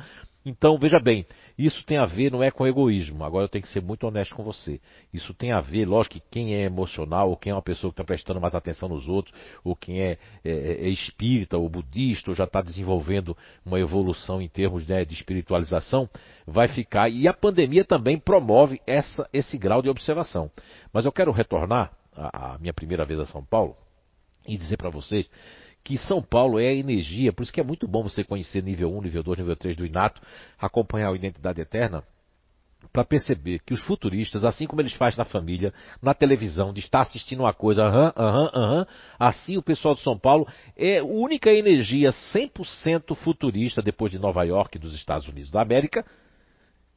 Então, veja bem, isso tem a ver, não é com egoísmo. Agora eu tenho que ser muito honesto com você. Isso tem a ver, lógico que quem é emocional, ou quem é uma pessoa que está prestando mais atenção nos outros, ou quem é, é, é espírita, ou budista, ou já está desenvolvendo uma evolução em termos né, de espiritualização, vai ficar. E a pandemia também promove essa, esse grau de observação. Mas eu quero retornar à, à minha primeira vez a São Paulo e dizer para vocês que São Paulo é a energia, por isso que é muito bom você conhecer nível 1, nível 2, nível 3 do Inato, acompanhar a Identidade Eterna, para perceber que os futuristas, assim como eles fazem na família, na televisão, de estar assistindo uma coisa, aham, aham, aham, assim o pessoal de São Paulo é a única energia 100% futurista depois de Nova York, dos Estados Unidos da América,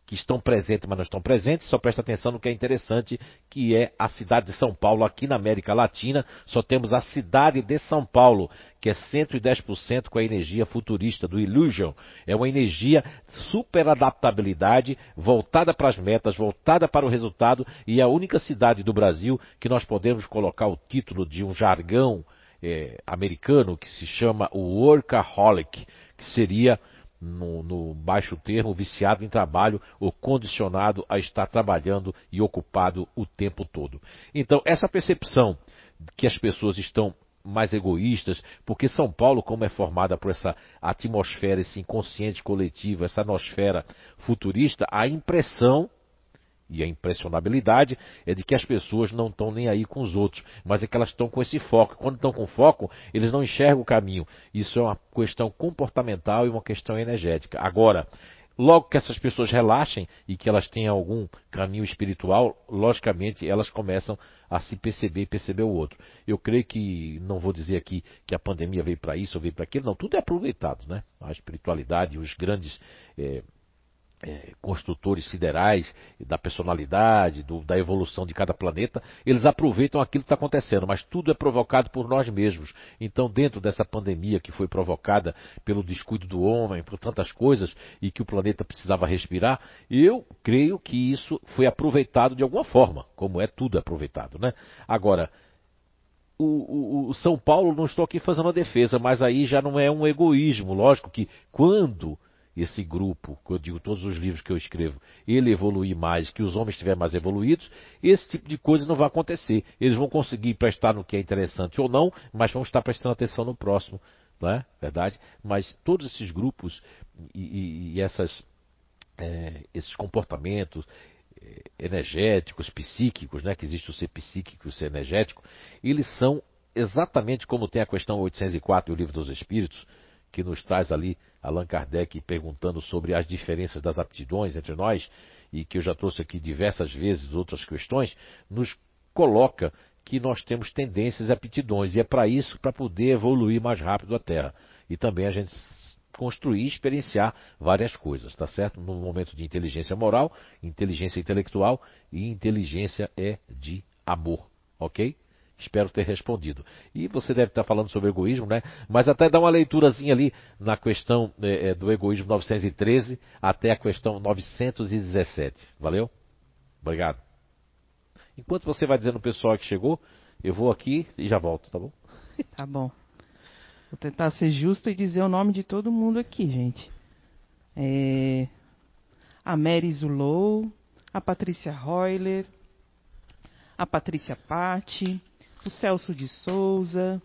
que estão presentes, mas não estão presentes, só presta atenção no que é interessante, que é a cidade de São Paulo, aqui na América Latina, só temos a cidade de São Paulo, que é 110% com a energia futurista do Illusion. É uma energia super adaptabilidade, voltada para as metas, voltada para o resultado, e é a única cidade do Brasil que nós podemos colocar o título de um jargão é, americano que se chama o workaholic, que seria no, no, baixo termo, viciado em trabalho ou condicionado a estar trabalhando e ocupado o tempo todo. Então, essa percepção que as pessoas estão mais egoístas, porque São Paulo, como é formada por essa atmosfera, esse inconsciente coletivo, essa atmosfera futurista, a impressão e a impressionabilidade é de que as pessoas não estão nem aí com os outros, mas é que elas estão com esse foco. Quando estão com foco, eles não enxergam o caminho. Isso é uma questão comportamental e uma questão energética. Agora, logo que essas pessoas relaxem e que elas tenham algum caminho espiritual, logicamente elas começam a se perceber e perceber o outro. Eu creio que, não vou dizer aqui que a pandemia veio para isso ou veio para aquilo, não, tudo é aproveitado, né? A espiritualidade, os grandes. É, é, construtores siderais da personalidade, do, da evolução de cada planeta, eles aproveitam aquilo que está acontecendo, mas tudo é provocado por nós mesmos. Então, dentro dessa pandemia que foi provocada pelo descuido do homem, por tantas coisas, e que o planeta precisava respirar, eu creio que isso foi aproveitado de alguma forma, como é tudo aproveitado. Né? Agora, o, o, o, São Paulo, não estou aqui fazendo a defesa, mas aí já não é um egoísmo. Lógico que quando esse grupo, que eu digo todos os livros que eu escrevo, ele evoluir mais, que os homens estiverem mais evoluídos, esse tipo de coisa não vai acontecer. Eles vão conseguir prestar no que é interessante ou não, mas vão estar prestando atenção no próximo, não é verdade? Mas todos esses grupos e, e, e essas, é, esses comportamentos é, energéticos, psíquicos, né, que existe o ser psíquico e o ser energético, eles são exatamente como tem a questão 804 e o livro dos Espíritos, que nos traz ali Allan Kardec perguntando sobre as diferenças das aptidões entre nós, e que eu já trouxe aqui diversas vezes outras questões, nos coloca que nós temos tendências e aptidões, e é para isso, para poder evoluir mais rápido a Terra. E também a gente construir e experienciar várias coisas, tá certo? No momento de inteligência moral, inteligência intelectual e inteligência é de amor, ok? Espero ter respondido. E você deve estar falando sobre egoísmo, né? Mas até dá uma leiturazinha ali na questão é, do egoísmo 913 até a questão 917. Valeu? Obrigado. Enquanto você vai dizendo o pessoal que chegou, eu vou aqui e já volto, tá bom? <laughs> Tá bom. Vou tentar ser justo e dizer o nome de todo mundo aqui, gente. É... A Mary Zulou, a Patrícia Royler, a Patrícia Patti, o Celso de Souza,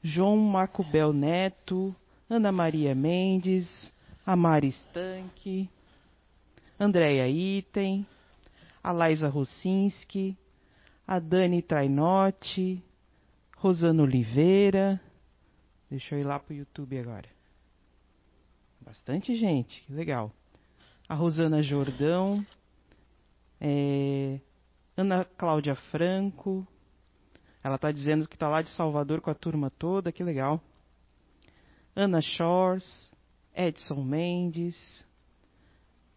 João Macubel Neto, Ana Maria Mendes, a Mari Stanque, Andréia Item, a Laisa Rossinski, a Dani Trainotti, Rosana Oliveira. Deixa eu ir lá para o YouTube agora. Bastante gente, que legal. A Rosana Jordão, é, Ana Cláudia Franco, ela está dizendo que está lá de Salvador com a turma toda, que legal. Ana Shores, Edson Mendes,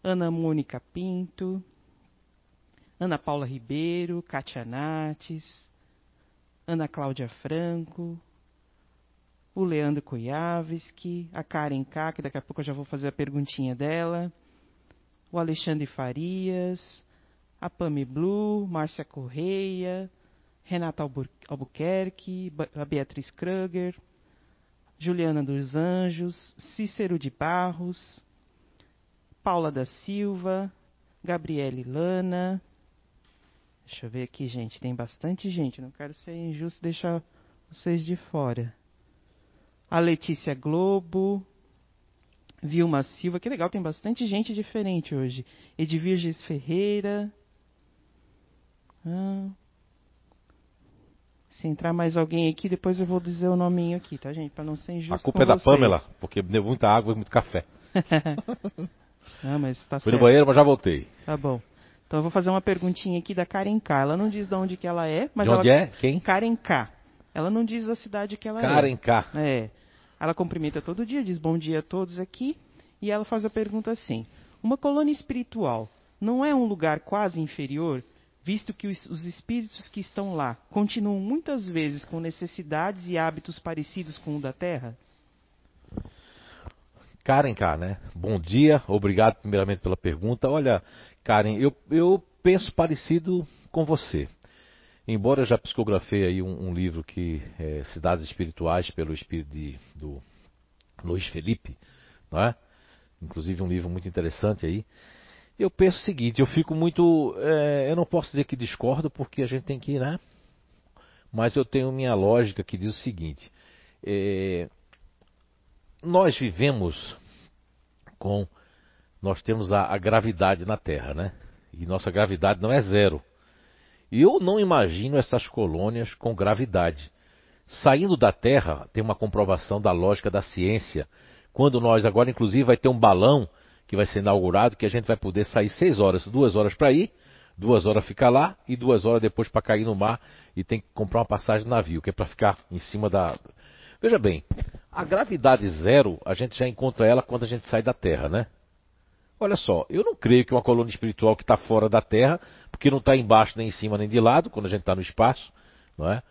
Ana Mônica Pinto, Ana Paula Ribeiro, Katia Nates, Ana Cláudia Franco, o Leandro Kujavski, a Karen K, que daqui a pouco eu já vou fazer a perguntinha dela, o Alexandre Farias, a Pami Blue, Márcia Correia, Renata Albuquerque, a Beatriz Kruger, Juliana dos Anjos, Cícero de Barros, Paula da Silva, Gabriele Lana. Deixa eu ver aqui, gente. Tem bastante gente. Não quero ser injusto deixar vocês de fora. A Letícia Globo, Vilma Silva. Que legal, tem bastante gente diferente hoje. Edvirges Ferreira. Ah, se entrar mais alguém aqui, depois eu vou dizer o nominho aqui, tá, gente? Para não ser injusto. A culpa é da vocês. Pamela, porque deu muita água e muito café. <laughs> ah, mas tá Fui certo. no banheiro, mas já voltei. Tá bom. Então eu vou fazer uma perguntinha aqui da Karen K. Ela não diz de onde que ela é, mas de onde ela... é? Quem? Karen K. Ela não diz a cidade que ela Karen é. Karen K. É. Ela cumprimenta todo dia, diz bom dia a todos aqui, e ela faz a pergunta assim: uma colônia espiritual não é um lugar quase inferior, visto que os, os espíritos que estão lá continuam muitas vezes com necessidades e hábitos parecidos com o da Terra? Karen K, né? Bom dia, obrigado primeiramente pela pergunta. Olha, Karen, eu, eu penso parecido com você. Embora eu já psicografei aí um, um livro que é Cidades Espirituais pelo espírito de, do Luiz Felipe, não é? Inclusive um livro muito interessante aí. Eu penso o seguinte, eu fico muito, é, eu não posso dizer que discordo porque a gente tem que, né? Mas eu tenho minha lógica que diz o seguinte: é, nós vivemos com. Nós temos a, a, gravidade na Terra, né? E nossa gravidade não é zero. E eu não imagino essas colônias com gravidade. Saindo da Terra, tem uma comprovação da lógica da ciência. Quando nós, agora inclusive, vai ter um balão que vai ser inaugurado, que a gente vai poder sair seis horas, duas horas para ir, duas horas ficar lá e duas horas depois para cair no mar e tem que comprar uma passagem de navio, que é para ficar em cima da. Veja bem, a gravidade zero, a gente já encontra ela quando a gente sai da Terra, né? Olha só, eu não creio que uma colônia espiritual que está fora da Terra, porque não está embaixo, nem em cima, nem de lado, quando a gente está no espaço, não é?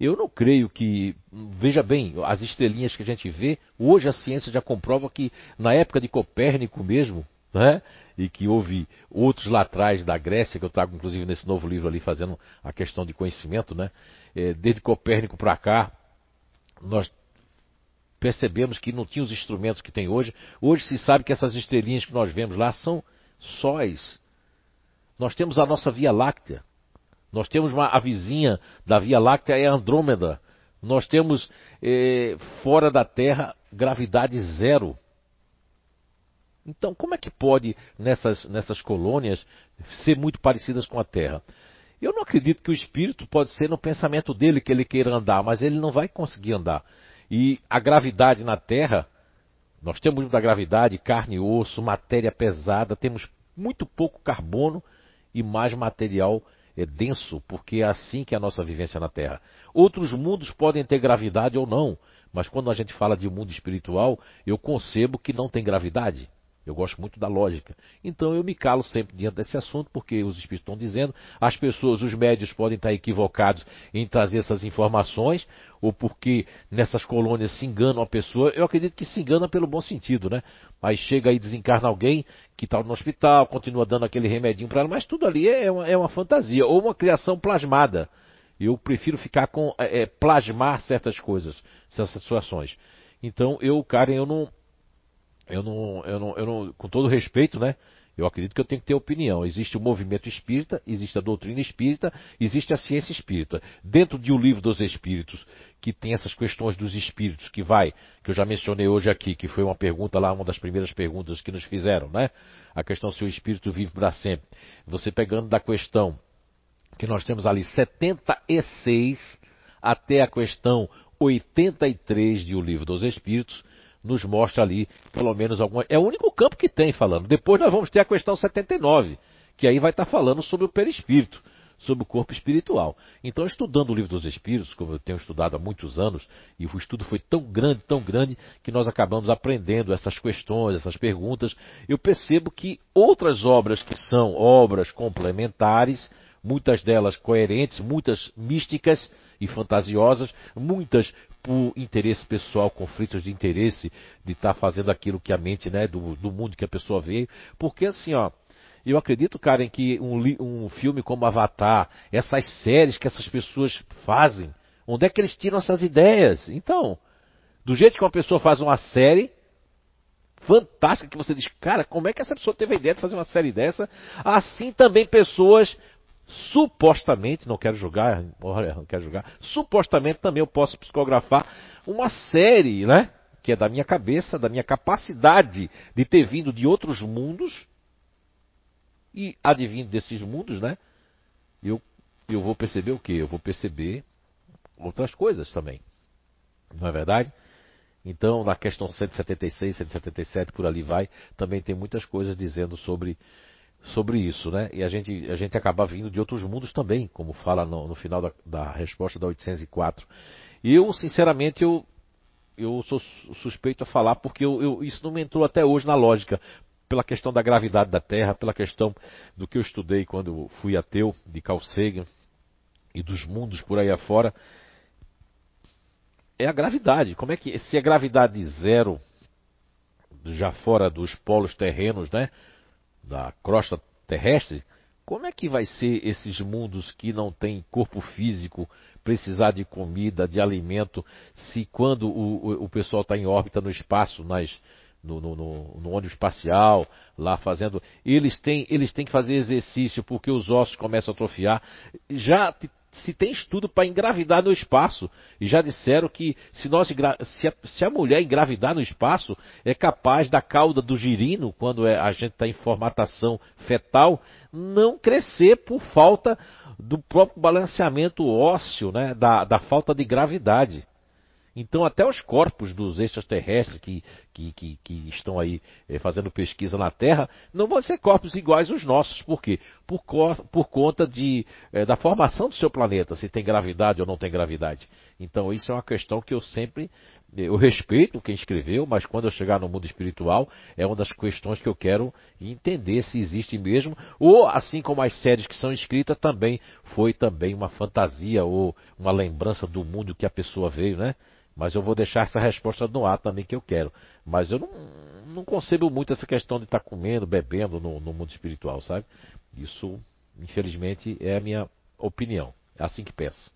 Eu não creio que. Veja bem, as estrelinhas que a gente vê, hoje a ciência já comprova que na época de Copérnico mesmo, né? e que houve outros lá atrás da Grécia, que eu trago inclusive nesse novo livro ali fazendo a questão de conhecimento, né? É, desde Copérnico para cá, nós percebemos que não tinha os instrumentos que tem hoje. Hoje se sabe que essas estrelinhas que nós vemos lá são sóis. Nós temos a nossa Via Láctea. Nós temos uma, a vizinha da Via Láctea é Andrômeda. Nós temos eh, fora da Terra gravidade zero. Então, como é que pode nessas, nessas colônias ser muito parecidas com a Terra? Eu não acredito que o espírito pode ser no pensamento dele que ele queira andar, mas ele não vai conseguir andar. E a gravidade na Terra, nós temos muito da gravidade, carne e osso, matéria pesada, temos muito pouco carbono e mais material é, denso, porque é assim que é a nossa vivência na Terra. Outros mundos podem ter gravidade ou não, mas quando a gente fala de mundo espiritual, eu concebo que não tem gravidade. Eu gosto muito da lógica. Então eu me calo sempre diante desse assunto, porque os espíritos estão dizendo, as pessoas, os médios podem estar equivocados em trazer essas informações, ou porque nessas colônias se engana a pessoa. Eu acredito que se engana pelo bom sentido, né? Aí chega aí, desencarna alguém que está no hospital, continua dando aquele remedinho para ela, mas tudo ali é uma, é uma, fantasia, ou uma criação plasmada. Eu prefiro ficar com. É, é plasmar certas coisas, certas situações. Então eu, Karen, eu não eu não, eu não, eu não, com todo respeito, né? Eu acredito que eu tenho que ter opinião. Existe o movimento espírita, existe a doutrina espírita, existe a ciência espírita. Dentro de O Livro dos Espíritos, que tem essas questões dos espíritos, que vai, que eu já mencionei hoje aqui, que foi uma pergunta lá, uma das primeiras perguntas que nos fizeram, né? A questão se o espírito vive para sempre. Você pegando da questão que nós temos ali 76 até a questão 83 de O Livro dos Espíritos, nos mostra ali, pelo menos alguma. É o único campo que tem falando. Depois nós vamos ter a questão 79, que aí vai estar falando sobre o perispírito, sobre o corpo espiritual. Então, estudando o livro dos Espíritos, como eu tenho estudado há muitos anos, e o estudo foi tão grande, tão grande, que nós acabamos aprendendo essas questões, essas perguntas, eu percebo que outras obras que são obras complementares, muitas delas coerentes, muitas místicas e fantasiosas, muitas por interesse pessoal, conflitos de interesse, de estar tá fazendo aquilo que a mente, né, do, do mundo que a pessoa veio. Porque assim, ó, eu acredito, cara, em que um, um filme como Avatar, essas séries que essas pessoas fazem, onde é que eles tiram essas ideias? Então, do jeito que uma pessoa faz uma série fantástica, que você diz, cara, como é que essa pessoa teve a ideia de fazer uma série dessa? Assim também pessoas supostamente, não quero julgar, não quero julgar, supostamente também eu posso psicografar uma série, né? Que é da minha cabeça, da minha capacidade de ter vindo de outros mundos e advindo desses mundos, né? Eu, eu vou perceber o que? Eu vou perceber outras coisas também. Não é verdade? Então, na questão 176, 177, por ali vai, também tem muitas coisas dizendo sobre sobre isso, né? E a gente, a gente acaba vindo de outros mundos também, como fala no, no final da, da, resposta da 804. E eu, sinceramente, eu, eu sou suspeito a falar porque eu, eu, isso não me entrou até hoje na lógica. pela questão da gravidade da Terra, pela questão do que eu estudei quando fui ateu, de Carl Sagan e dos mundos por aí afora, é a gravidade. Como é que se é gravidade zero, já fora dos polos terrenos, né, da crosta terrestre, como é que vai ser esses mundos que não têm corpo físico, precisar de comida, de alimento, se quando o, o, o pessoal está em órbita no espaço, nas, no, no, no, no ônibus espacial, lá fazendo. Eles têm, eles têm que fazer exercício porque os ossos começam a atrofiar. Já se tem estudo para engravidar no espaço. E já disseram que se, nós, se, a, se a mulher engravidar no espaço, é capaz da cauda do girino, quando é, a gente está em formatação fetal, não crescer por falta do próprio balanceamento ósseo, né, da, da falta de gravidade. Então, até os corpos dos extraterrestres que, que, que, que estão aí é, fazendo pesquisa na Terra não vão ser corpos iguais aos nossos. Por quê? Por, por conta de, é, da formação do seu planeta, se tem gravidade ou não tem gravidade. Então, isso é uma questão que eu sempre. Eu respeito quem escreveu, mas quando eu chegar no mundo espiritual, é uma das questões que eu quero entender se existe mesmo, ou assim como as séries que são escritas, também foi também uma fantasia ou uma lembrança do mundo que a pessoa veio, né? Mas eu vou deixar essa resposta no ar também que eu quero. Mas eu não, não concebo muito essa questão de estar tá comendo, bebendo no, no, mundo espiritual, sabe? Isso, infelizmente, é a minha opinião. É assim que penso.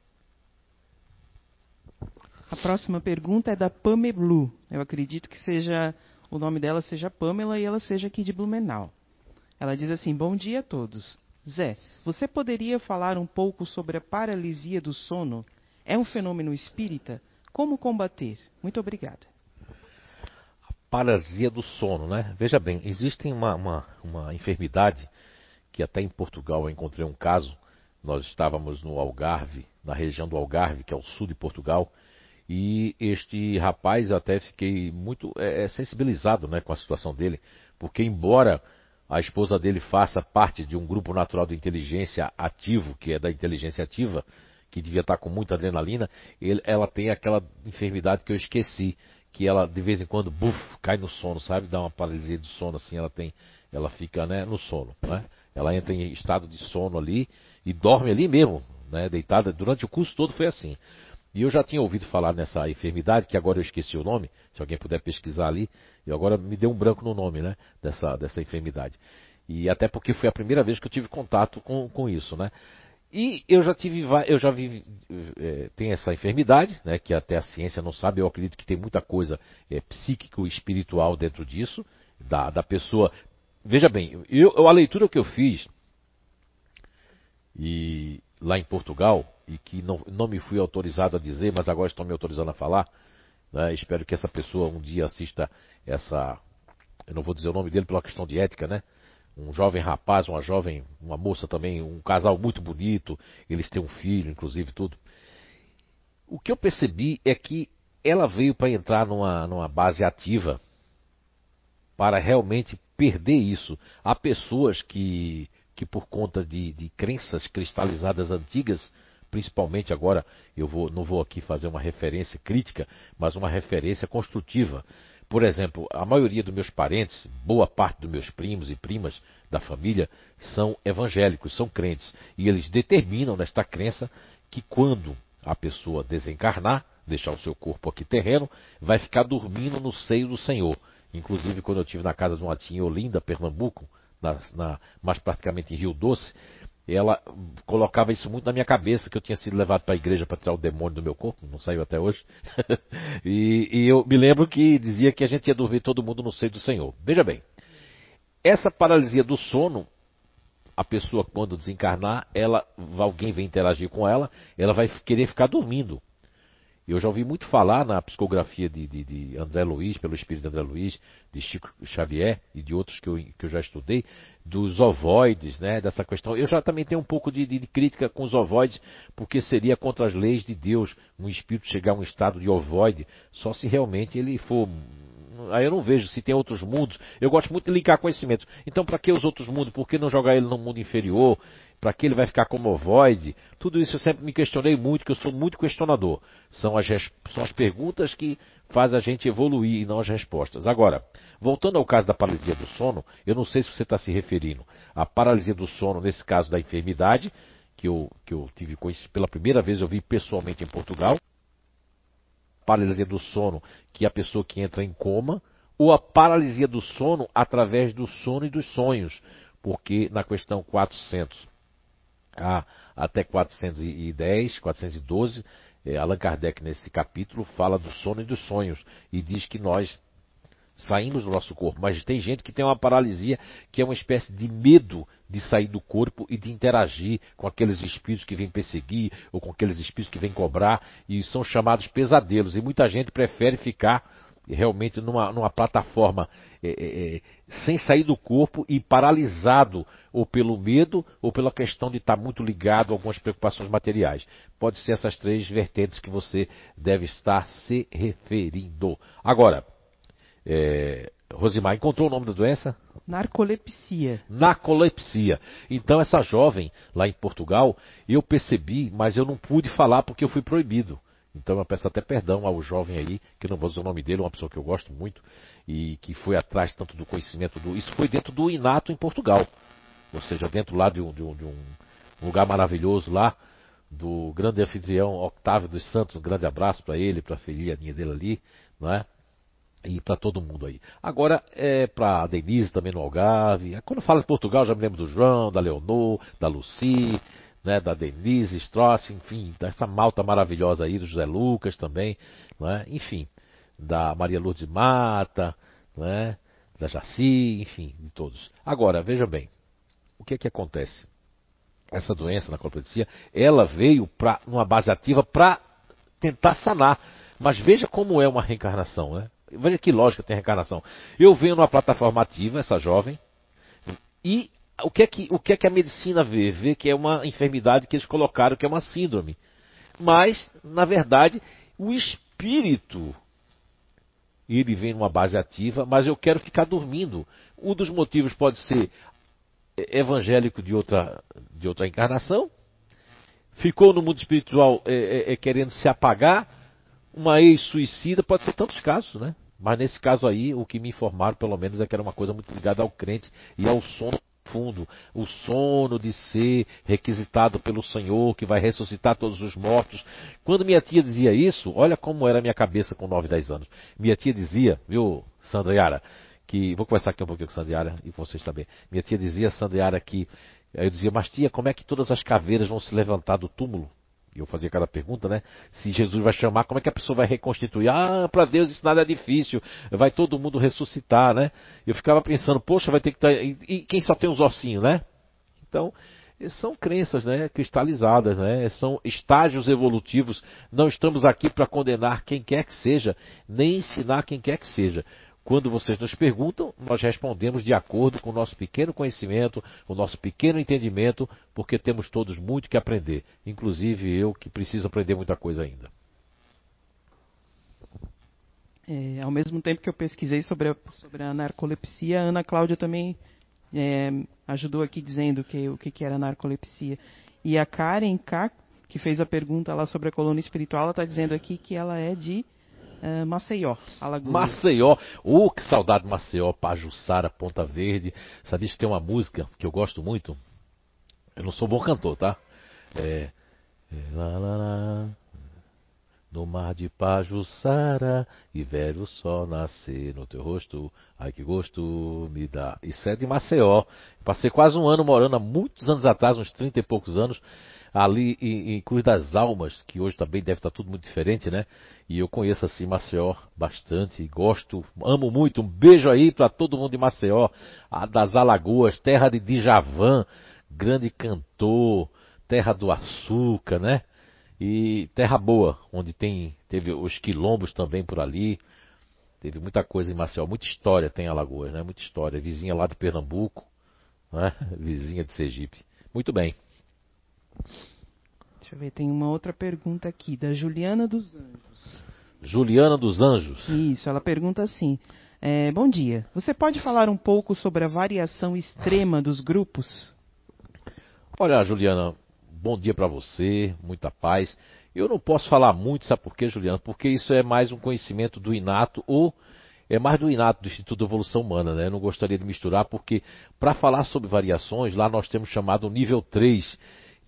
A próxima pergunta é da Pame Blue. Eu acredito que seja o nome dela seja Pamela e ela seja aqui de Blumenau. Ela diz assim: Bom dia a todos. Zé, você poderia falar um pouco sobre a paralisia do sono? É um fenômeno espírita? Como combater? Muito obrigada. A paralisia do sono, né? Veja bem, existe uma, uma, uma enfermidade que até em Portugal eu encontrei um caso. Nós estávamos no Algarve, na região do Algarve, que é o sul de Portugal, e este rapaz eu até fiquei muito é, é, sensibilizado né, com a situação dele, porque embora a esposa dele faça parte de um grupo natural de inteligência ativo, que é da inteligência ativa, que devia estar com muita adrenalina, ele, ela tem aquela enfermidade que eu esqueci, que ela de vez em quando, buf, cai no sono, sabe? Dá uma paralisia de sono assim, ela tem, ela fica, né, no sono, né? Ela entra em estado de sono ali e dorme ali mesmo, né, deitada. Durante o curso todo foi assim. E eu já tinha ouvido falar nessa enfermidade, que agora eu esqueci o nome, se alguém puder pesquisar ali, e agora me deu um branco no nome, né, dessa, dessa enfermidade. E até porque foi a primeira vez que eu tive contato com, com isso, né. E eu já tive, eu já vi, é, tem essa enfermidade, né, que até a ciência não sabe, eu acredito que tem muita coisa é, psíquico e espiritual dentro disso, da, da pessoa. Veja bem, eu, a leitura que eu fiz e lá em Portugal, e que não, não me fui autorizado a dizer, mas agora estão me autorizando a falar, né, espero que essa pessoa um dia assista essa. Eu não vou dizer o nome dele pela questão de ética, né? Um jovem rapaz, uma jovem, uma moça também, um casal muito bonito, eles têm um filho, inclusive, tudo. O que eu percebi é que ela veio para entrar numa, numa base ativa para realmente perder isso. Há pessoas que, que por conta de, de crenças cristalizadas antigas, principalmente agora, eu vou, não vou aqui fazer uma referência crítica, mas uma referência construtiva. Por exemplo, a maioria dos meus parentes, boa parte dos meus primos e primas da família, são evangélicos, são crentes. E eles determinam nesta crença que quando a pessoa desencarnar, deixar o seu corpo aqui terreno, vai ficar dormindo no seio do Senhor. Inclusive, quando eu estive na casa de uma tia em Olinda, Pernambuco, na, na, mais praticamente em Rio Doce, ela colocava isso muito na minha cabeça, que eu tinha sido levado para a igreja para tirar o demônio do meu corpo, não saiu até hoje. <laughs> e, e, eu me lembro que dizia que a gente ia dormir todo mundo no seio do Senhor. Veja bem, essa paralisia do sono, a pessoa quando desencarnar, ela, alguém vem interagir com ela, ela vai querer ficar dormindo. Eu já ouvi muito falar na psicografia de, de, de, André Luiz, pelo espírito de André Luiz, de Chico Xavier e de outros que eu, que eu já estudei, dos ovoides, né, dessa questão. Eu já também tenho um pouco de, de, crítica com os ovoides, porque seria contra as leis de Deus um espírito chegar a um estado de ovoide, só se realmente ele for Aí eu não vejo se tem outros mundos. Eu gosto muito de linkar conhecimentos. Então, para que os outros mundos? Por que não jogar ele no mundo inferior? Para que ele vai ficar como ovoide? Tudo isso eu sempre me questionei muito, que eu sou muito questionador. São as, são as perguntas que fazem a gente evoluir e não as respostas. Agora, voltando ao caso da paralisia do sono, eu não sei se você está se referindo à paralisia do sono, nesse caso da enfermidade, que eu, que eu tive pela primeira vez, eu vi pessoalmente em Portugal. Paralisia do sono, que é a pessoa que entra em coma, ou a paralisia do sono através do sono e dos sonhos, porque na questão 400 até 410, 412, é, Allan Kardec nesse capítulo fala do sono e dos sonhos e diz que nós saímos do nosso corpo, mas tem gente que tem uma paralisia que é uma espécie de medo de sair do corpo e de interagir com aqueles espíritos que vêm perseguir ou com aqueles espíritos que vêm cobrar e são chamados pesadelos. E muita gente prefere ficar realmente numa, numa plataforma é, é, é, sem sair do corpo e paralisado ou pelo medo ou pela questão de estar muito ligado a algumas preocupações materiais. Pode ser essas três vertentes que você deve estar se referindo. Agora, é, Rosimar, encontrou o nome da doença? Narcolepsia. Narcolepsia. Então, essa jovem lá em Portugal, eu percebi, mas eu não pude falar porque eu fui proibido. Então eu peço até perdão ao jovem aí, que não vou dizer o nome dele, uma pessoa que eu gosto muito, e que foi atrás tanto do conhecimento do. Isso foi dentro do Inato em Portugal. Ou seja, dentro lá de um, de um, de um lugar maravilhoso lá, do grande anfitrião Octávio dos Santos, um grande abraço para ele, para a filhinha dele ali, não é? E para todo mundo aí. Agora, é para a Denise também no Algarve. Quando fala de Portugal, já me lembro do João, da Leonor, da Luci, né, da Denise Strauss, enfim, dessa malta maravilhosa aí, do José Lucas também, né, enfim, da Maria Lourdes Mata, né, da Jaci, enfim, de todos. Agora, veja bem, o que é que acontece? Essa doença na coloplegia, ela veio para uma base ativa para tentar sanar. Mas veja como é uma reencarnação, né? Veja que lógica tem reencarnação. Eu venho numa plataforma ativa, essa jovem, e o que é que, o que, é que a medicina vê? Vê que é uma enfermidade que eles colocaram, que é uma síndrome. Mas, na verdade, o espírito, ele vem numa base ativa, mas eu quero ficar dormindo. Um dos motivos pode ser evangélico de outra, de outra encarnação, ficou no mundo espiritual é, é, é, querendo se apagar, uma ex-suicida, pode ser tantos casos, né? Mas nesse caso aí, o que me informaram, pelo menos, é que era uma coisa muito ligada ao crente e ao sono fundo, o sono de ser requisitado pelo Senhor, que vai ressuscitar todos os mortos. Quando minha tia dizia isso, olha como era a minha cabeça com 9, 10 anos. Minha tia dizia, viu, Sandra que. Vou conversar aqui um pouquinho com Sandra e com vocês também. Minha tia dizia, Sandra que. Eu dizia, mas tia, como é que todas as caveiras vão se levantar do túmulo? Eu fazia cada pergunta, né? Se Jesus vai chamar, como é que a pessoa vai reconstituir? Ah, para Deus isso nada é difícil. Vai todo mundo ressuscitar, né? Eu ficava pensando, poxa, vai ter que. Tá... E quem só tem os ossinhos, né? Então, são crenças, né? Cristalizadas, né? São estágios evolutivos. Não estamos aqui para condenar quem quer que seja, nem ensinar quem quer que seja. Quando vocês nos perguntam, nós respondemos de acordo com o nosso pequeno conhecimento, o nosso pequeno entendimento, porque temos todos muito que aprender, inclusive eu que preciso aprender muita coisa ainda. É, ao mesmo tempo que eu pesquisei sobre a, sobre a narcolepsia, a Ana Cláudia também é, ajudou aqui dizendo que, o que, que era narcolepsia. E a Karen K, que fez a pergunta lá sobre a coluna espiritual, ela está dizendo aqui que ela é de Uh, Maceió, Alagoas. Maceió. Oh, que saudade de Maceió, Pajussara, Ponta Verde. Sabia que tem uma música que eu gosto muito? Eu não sou bom cantor, tá? É. é lá, lá, lá, no mar de Pajussara e velho sol nascer no teu rosto. Ai que gosto me dá. Isso é de Maceió. Passei quase um ano morando há muitos anos atrás, uns 30 e poucos anos ali em, em, Cruz das Almas, que hoje também deve estar tudo muito diferente, né? E eu conheço assim Maceió bastante, gosto, amo muito. Um beijo aí para todo mundo de Maceió, das Alagoas, terra de Djavan, grande cantor, terra do açúcar, né? E terra boa, onde tem teve os quilombos também por ali. Teve muita coisa em Maceió, muita história tem Alagoas, né? Muita história. Vizinha lá de Pernambuco, né? <laughs> Vizinha de Sergipe. Muito bem. Deixa eu ver, tem uma outra pergunta aqui, da Juliana dos Anjos. Juliana dos Anjos. Isso, ela pergunta assim: é, Bom dia, você pode falar um pouco sobre a variação extrema dos grupos? Olha, Juliana, bom dia para você, muita paz. Eu não posso falar muito, sabe por quê, Juliana? Porque isso é mais um conhecimento do inato ou é mais do inato do Instituto de Evolução Humana, né? Eu não gostaria de misturar, porque para falar sobre variações, lá nós temos chamado nível 3.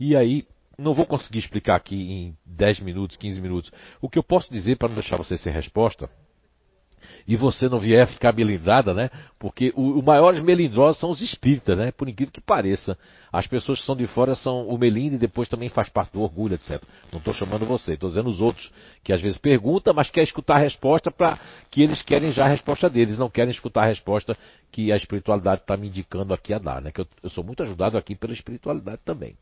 E aí, não vou conseguir explicar aqui em 10 minutos, 15 minutos. O que eu posso dizer para não deixar você sem resposta e você não vier ficar melindrada, né? Porque os maiores melindrosos são os espíritas, né? Por incrível que pareça. As pessoas que são de fora são o melindre e depois também faz parte do orgulho, etc. Não estou chamando você, estou dizendo os outros, que às vezes perguntam, mas quer escutar a resposta para que eles querem já a resposta deles, não querem escutar a resposta que a espiritualidade está me indicando aqui a dar, né? Que eu, eu sou muito ajudado aqui pela espiritualidade também.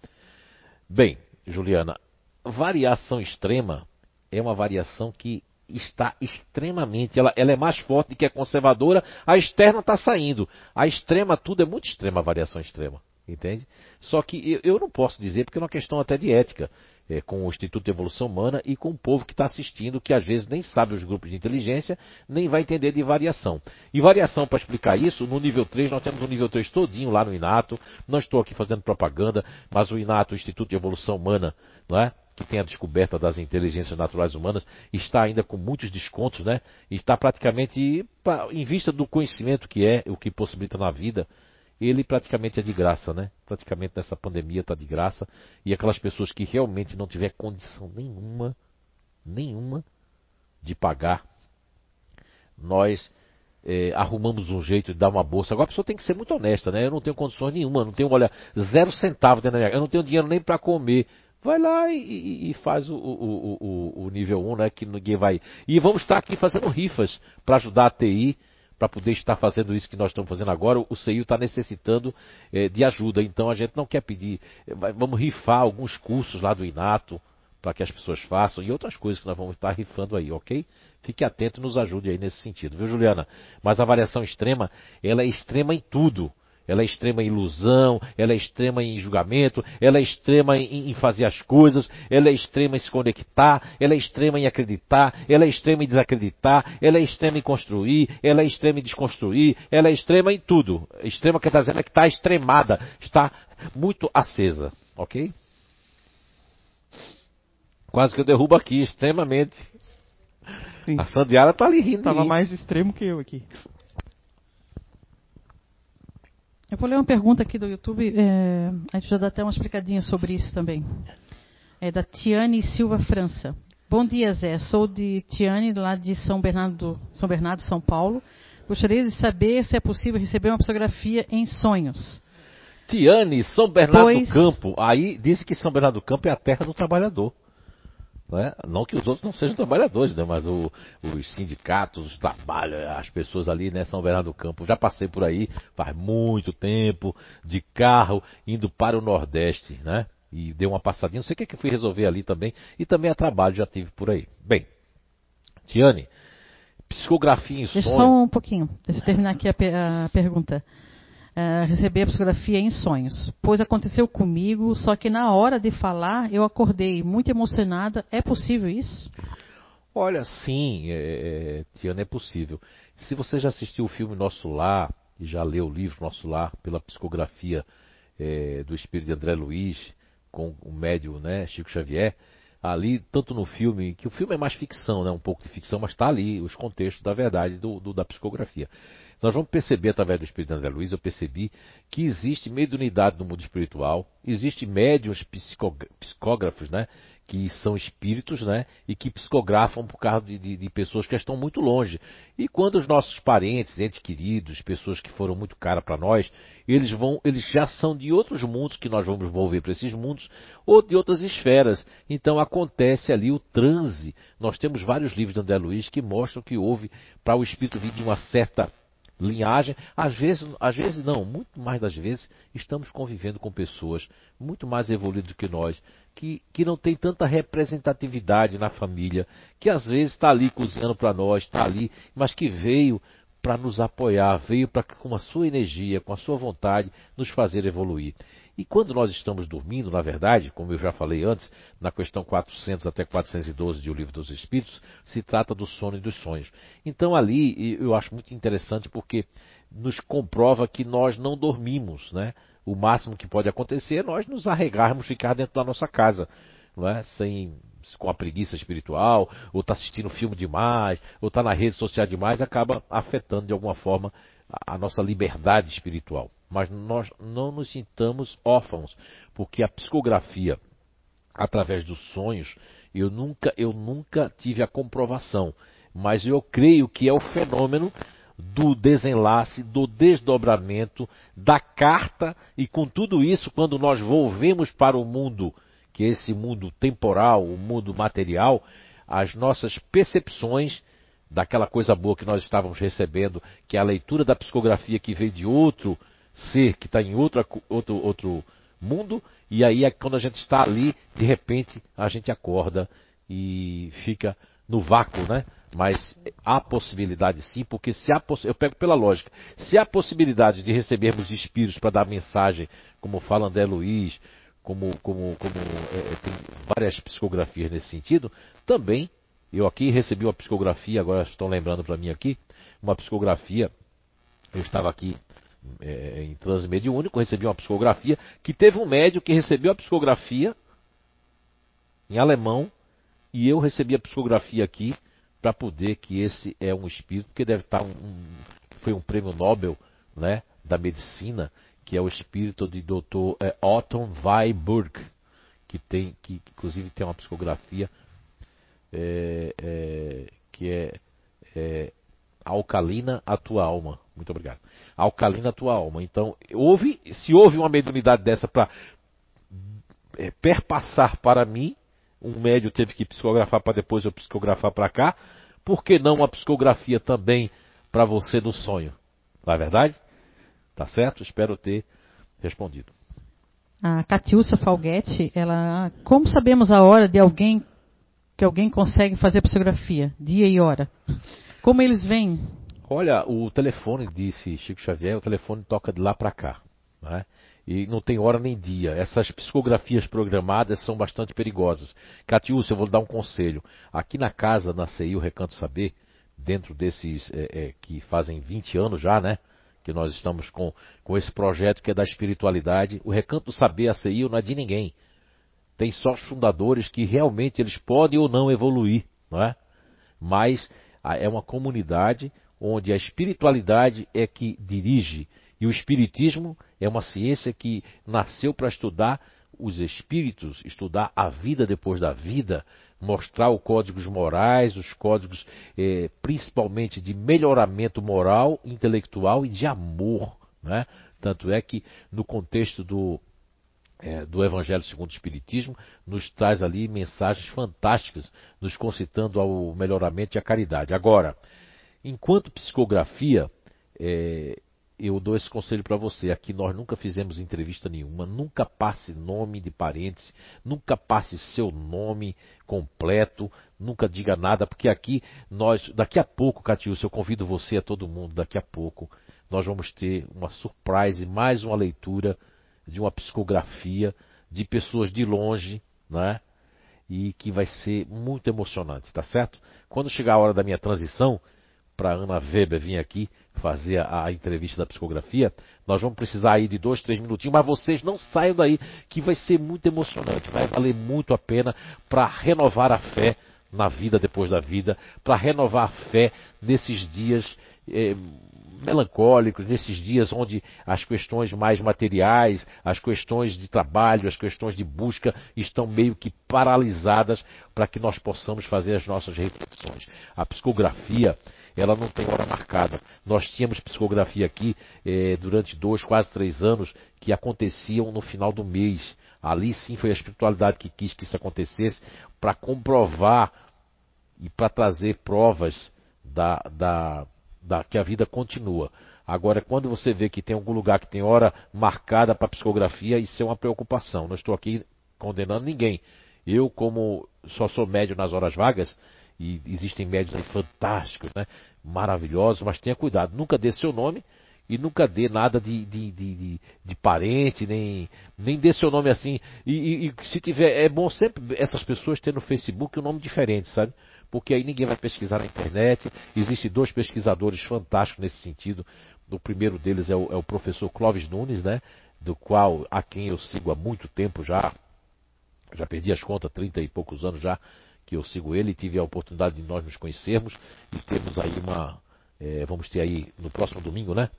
Bem, Juliana, variação extrema é uma variação que está extremamente, ela, ela é mais forte do que a conservadora, a externa está saindo. A extrema, tudo é muito extrema, a variação extrema. Entende? Só que eu, eu não posso dizer, porque é uma questão até de ética, é, com o Instituto de Evolução Humana e com o povo que está assistindo, que às vezes nem sabe os grupos de inteligência, nem vai entender de variação. E variação, para explicar isso, no nível 3, nós temos o nível 3 todinho lá no INATO. Não estou aqui fazendo propaganda, mas o INATO, o Instituto de Evolução Humana, não é? que tem a descoberta das inteligências naturais humanas, está ainda com muitos descontos, né? Está praticamente, em vista do conhecimento que é, o que possibilita na vida, ele praticamente é de graça, né? Praticamente nessa pandemia está de graça. E aquelas pessoas que realmente não tiver condição nenhuma, nenhuma, de pagar, nós é, arrumamos um jeito de dar uma bolsa. Agora a pessoa tem que ser muito honesta, né? Eu não tenho condições nenhuma, não tenho, olha, zero centavo dentro da minha, eu não tenho dinheiro nem para comer vai lá e, e faz o, o, o, o, nível 1, né? Que ninguém vai. E vamos estar aqui fazendo rifas para ajudar a TI, para poder estar fazendo isso que nós estamos fazendo agora. O CEIU está necessitando é, de ajuda, então a gente não quer pedir. Eh, vamos rifar alguns cursos lá do Inato para que as pessoas façam e outras coisas que nós vamos estar rifando aí, ok? Fique atento e nos ajude aí nesse sentido, viu, Juliana? Mas a variação extrema, ela é extrema em tudo ela é extrema em ilusão, ela é extrema em julgamento, ela é extrema em, em, fazer as coisas, ela é extrema em se conectar, ela é extrema em acreditar, ela é extrema em desacreditar, ela é extrema em construir, ela é extrema em desconstruir, ela é extrema em tudo. Extrema quer dizer é que está extremada, está muito acesa, ok? Quase que eu derrubo aqui, extremamente. Sim. A Sandiara está ali rindo. Estava mais extremo que eu aqui. Eu vou ler uma pergunta aqui do YouTube, é, a gente já dá até uma explicadinha sobre isso também. É da Tiane Silva França. Bom dia, Zé. Sou de Tiane, lá de São Bernardo, São Bernardo, São Paulo. Gostaria de saber se é possível receber uma psicografia em sonhos. Tiane, São Bernardo pois... do Campo. Aí disse que São Bernardo do Campo é a terra do trabalhador. Né? Não que os outros não sejam trabalhadores, né? mas o, os sindicatos, os trabalhos, as pessoas ali, né, São Bernardo do Campo. Já passei por aí faz muito tempo, de carro, indo para o Nordeste, né? E dei uma passadinha, não sei o que, é que fui resolver ali também. E também a trabalho já tive por aí. Bem, Tiane, psicografia em sonho. Deixa só um pouquinho, deixa eu terminar aqui a, a pergunta. Uh, receber a psicografia em sonhos. Pois aconteceu comigo, só que na hora de falar eu acordei muito emocionada. É possível isso? Olha, sim, é, é, Tiana, é possível. Se você já assistiu o filme Nosso Lar e já leu o livro Nosso Lar pela psicografia é, do espírito de André Luiz com o médio né, Chico Xavier, ali, tanto no filme, que o filme é mais ficção, né, um pouco de ficção, mas está ali os contextos da verdade do, do, da psicografia. Nós vamos perceber através do Espírito de André Luiz, eu percebi que existe mediunidade no mundo espiritual, existe médiums psicógrafos, né? Que são espíritos, né? E que psicografam por causa de, de, de, pessoas que estão muito longe. E quando os nossos parentes, entes queridos, pessoas que foram muito caras para nós, eles vão, eles já são de outros mundos que nós vamos envolver para esses mundos, ou de outras esferas. Então acontece ali o transe. Nós temos vários livros de André Luiz que mostram que houve para o espírito vir de uma certa linhagem. Às vezes, às vezes não, muito mais das vezes, estamos convivendo com pessoas muito mais evoluídas do que nós, que, que não tem tanta representatividade na família, que às vezes está ali cozinhando para nós, está ali, mas que veio para nos apoiar, veio para com a sua energia, com a sua vontade, nos fazer evoluir. E quando nós estamos dormindo, na verdade, como eu já falei antes, na questão 400 até 412 de O Livro dos Espíritos, se trata do sono e dos sonhos. Então ali eu acho muito interessante porque nos comprova que nós não dormimos, né? o máximo que pode acontecer é nós nos arregarmos, ficar dentro da nossa casa, não é? Sem com a preguiça espiritual, ou está assistindo filme demais, ou está na rede social demais, acaba afetando de alguma forma a, nossa liberdade espiritual. Mas nós não nos sintamos órfãos, porque a psicografia através dos sonhos, eu nunca, eu nunca tive a comprovação, mas eu creio que é o fenômeno do desenlace, do desdobramento, da carta, e com tudo isso, quando nós volvemos para o mundo, que é esse mundo temporal, o mundo material, as nossas percepções daquela coisa boa que nós estávamos recebendo, que é a leitura da psicografia que veio de outro ser, que está em outro, outro, outro mundo, e aí é quando a gente está ali, de repente a gente acorda e fica no vácuo, né? Mas há possibilidade sim, porque se há eu pego pela lógica, se há possibilidade de recebermos espíritos para dar mensagem, como fala André Luiz, como, como, como é, é, tem várias psicografias nesse sentido, também eu aqui recebi uma psicografia, agora estão lembrando para mim aqui, uma psicografia, eu estava aqui é, em transe mediúnico, recebi uma psicografia, que teve um médico que recebeu a psicografia em alemão, e eu recebi a psicografia aqui para poder que esse é um espírito, que deve estar um, um, foi um prêmio Nobel né, da medicina, que é o espírito de Dr. É, Otto Weiburg, que tem, que inclusive tem uma psicografia é, é, que é, é alcalina a tua alma. Muito obrigado. Alcalina a tua alma. Então, houve, se houve uma mediunidade dessa para é, perpassar para mim, um médio teve que psicografar para depois eu psicografar para cá, por que não uma psicografia também para você no sonho? Não é verdade? Tá certo? Espero ter respondido. A Catiúcia Falguete, ela, como sabemos a hora de alguém que alguém consegue fazer psicografia, dia e hora? Como eles vêm? Olha, o telefone, disse Chico Xavier, o telefone toca de lá para cá. Né? E não tem hora nem dia. Essas psicografias programadas são bastante perigosas. Catiúcia, eu vou dar um conselho. Aqui na casa, na CI, o Recanto Saber, dentro desses é, é, que fazem 20 anos já, né? Que nós estamos com, com esse projeto que é da espiritualidade. O Recanto Saber, a CI, não é de ninguém. Tem só os fundadores que realmente eles podem ou não evoluir, não é? Mas é uma comunidade onde a espiritualidade é que dirige e o espiritismo é uma ciência que nasceu para estudar os espíritos, estudar a vida depois da vida, mostrar os códigos morais, os códigos eh, principalmente de melhoramento moral, intelectual e de amor. Né? Tanto é que no contexto do, é, do Evangelho segundo o Espiritismo, nos traz ali mensagens fantásticas, nos concitando ao melhoramento e à caridade. Agora, enquanto psicografia, é, eu dou esse conselho para você. Aqui nós nunca fizemos entrevista nenhuma, nunca passe nome de parentes, nunca passe seu nome completo, nunca diga nada, porque aqui nós, daqui a pouco, Catiúcio, eu convido você a todo mundo, daqui a pouco nós vamos ter uma surprise, mais uma leitura de uma psicografia de pessoas de longe, né? E que vai ser muito emocionante, tá certo? Quando chegar a hora da minha transição, para Ana Weber vir aqui fazer a, entrevista da psicografia, nós vamos precisar aí de dois, três minutinhos, mas vocês não saiam daí, que vai ser muito emocionante, vai valer muito a pena para renovar a fé na vida depois da vida, para renovar a fé nesses dias eh, melancólicos, nesses dias onde as questões mais materiais, as questões de trabalho, as questões de busca estão meio que paralisadas para que nós possamos fazer as nossas reflexões. A psicografia ela não tem hora marcada. Nós tínhamos psicografia aqui eh, durante dois, quase três anos, que aconteciam no final do mês. Ali sim foi a espiritualidade que quis que isso acontecesse para comprovar e para trazer provas da, da, que a vida continua. Agora, quando você vê que tem algum lugar que tem hora marcada para psicografia, isso é uma preocupação. Não estou aqui condenando ninguém. Eu, como só sou médio nas horas vagas, e existem médios fantásticos, né? maravilhosos, mas tenha cuidado, nunca dê seu nome e nunca dê nada de, de, de, de, de parente, nem, nem dê seu nome assim. E, e, e, se tiver, é bom sempre essas pessoas terem no Facebook um nome diferente, sabe? Porque aí ninguém vai pesquisar na internet. Existem dois pesquisadores fantásticos nesse sentido. O primeiro deles é o, é o professor Clóvis Nunes, né? do qual a quem eu sigo há muito tempo já, já perdi as contas, 30 e poucos anos já que eu sigo ele, tive a oportunidade de nós nos conhecermos e temos aí uma, é, vamos ter aí no próximo domingo, né?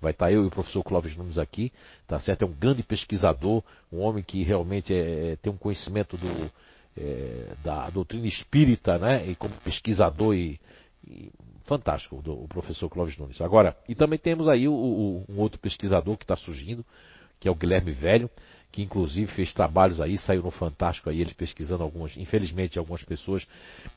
Vai estar eu e o professor Clóvis Nunes aqui, tá certo? É um grande pesquisador, um homem que realmente é, é tem um conhecimento do, é, da doutrina espírita, né? E como pesquisador e, e fantástico, do, o professor Clóvis Nunes. Agora, e também temos aí o, o, um outro pesquisador que está surgindo, que é o Guilherme Velho, que inclusive fez trabalhos aí, saiu no Fantástico aí, ele pesquisando algumas, infelizmente, algumas pessoas.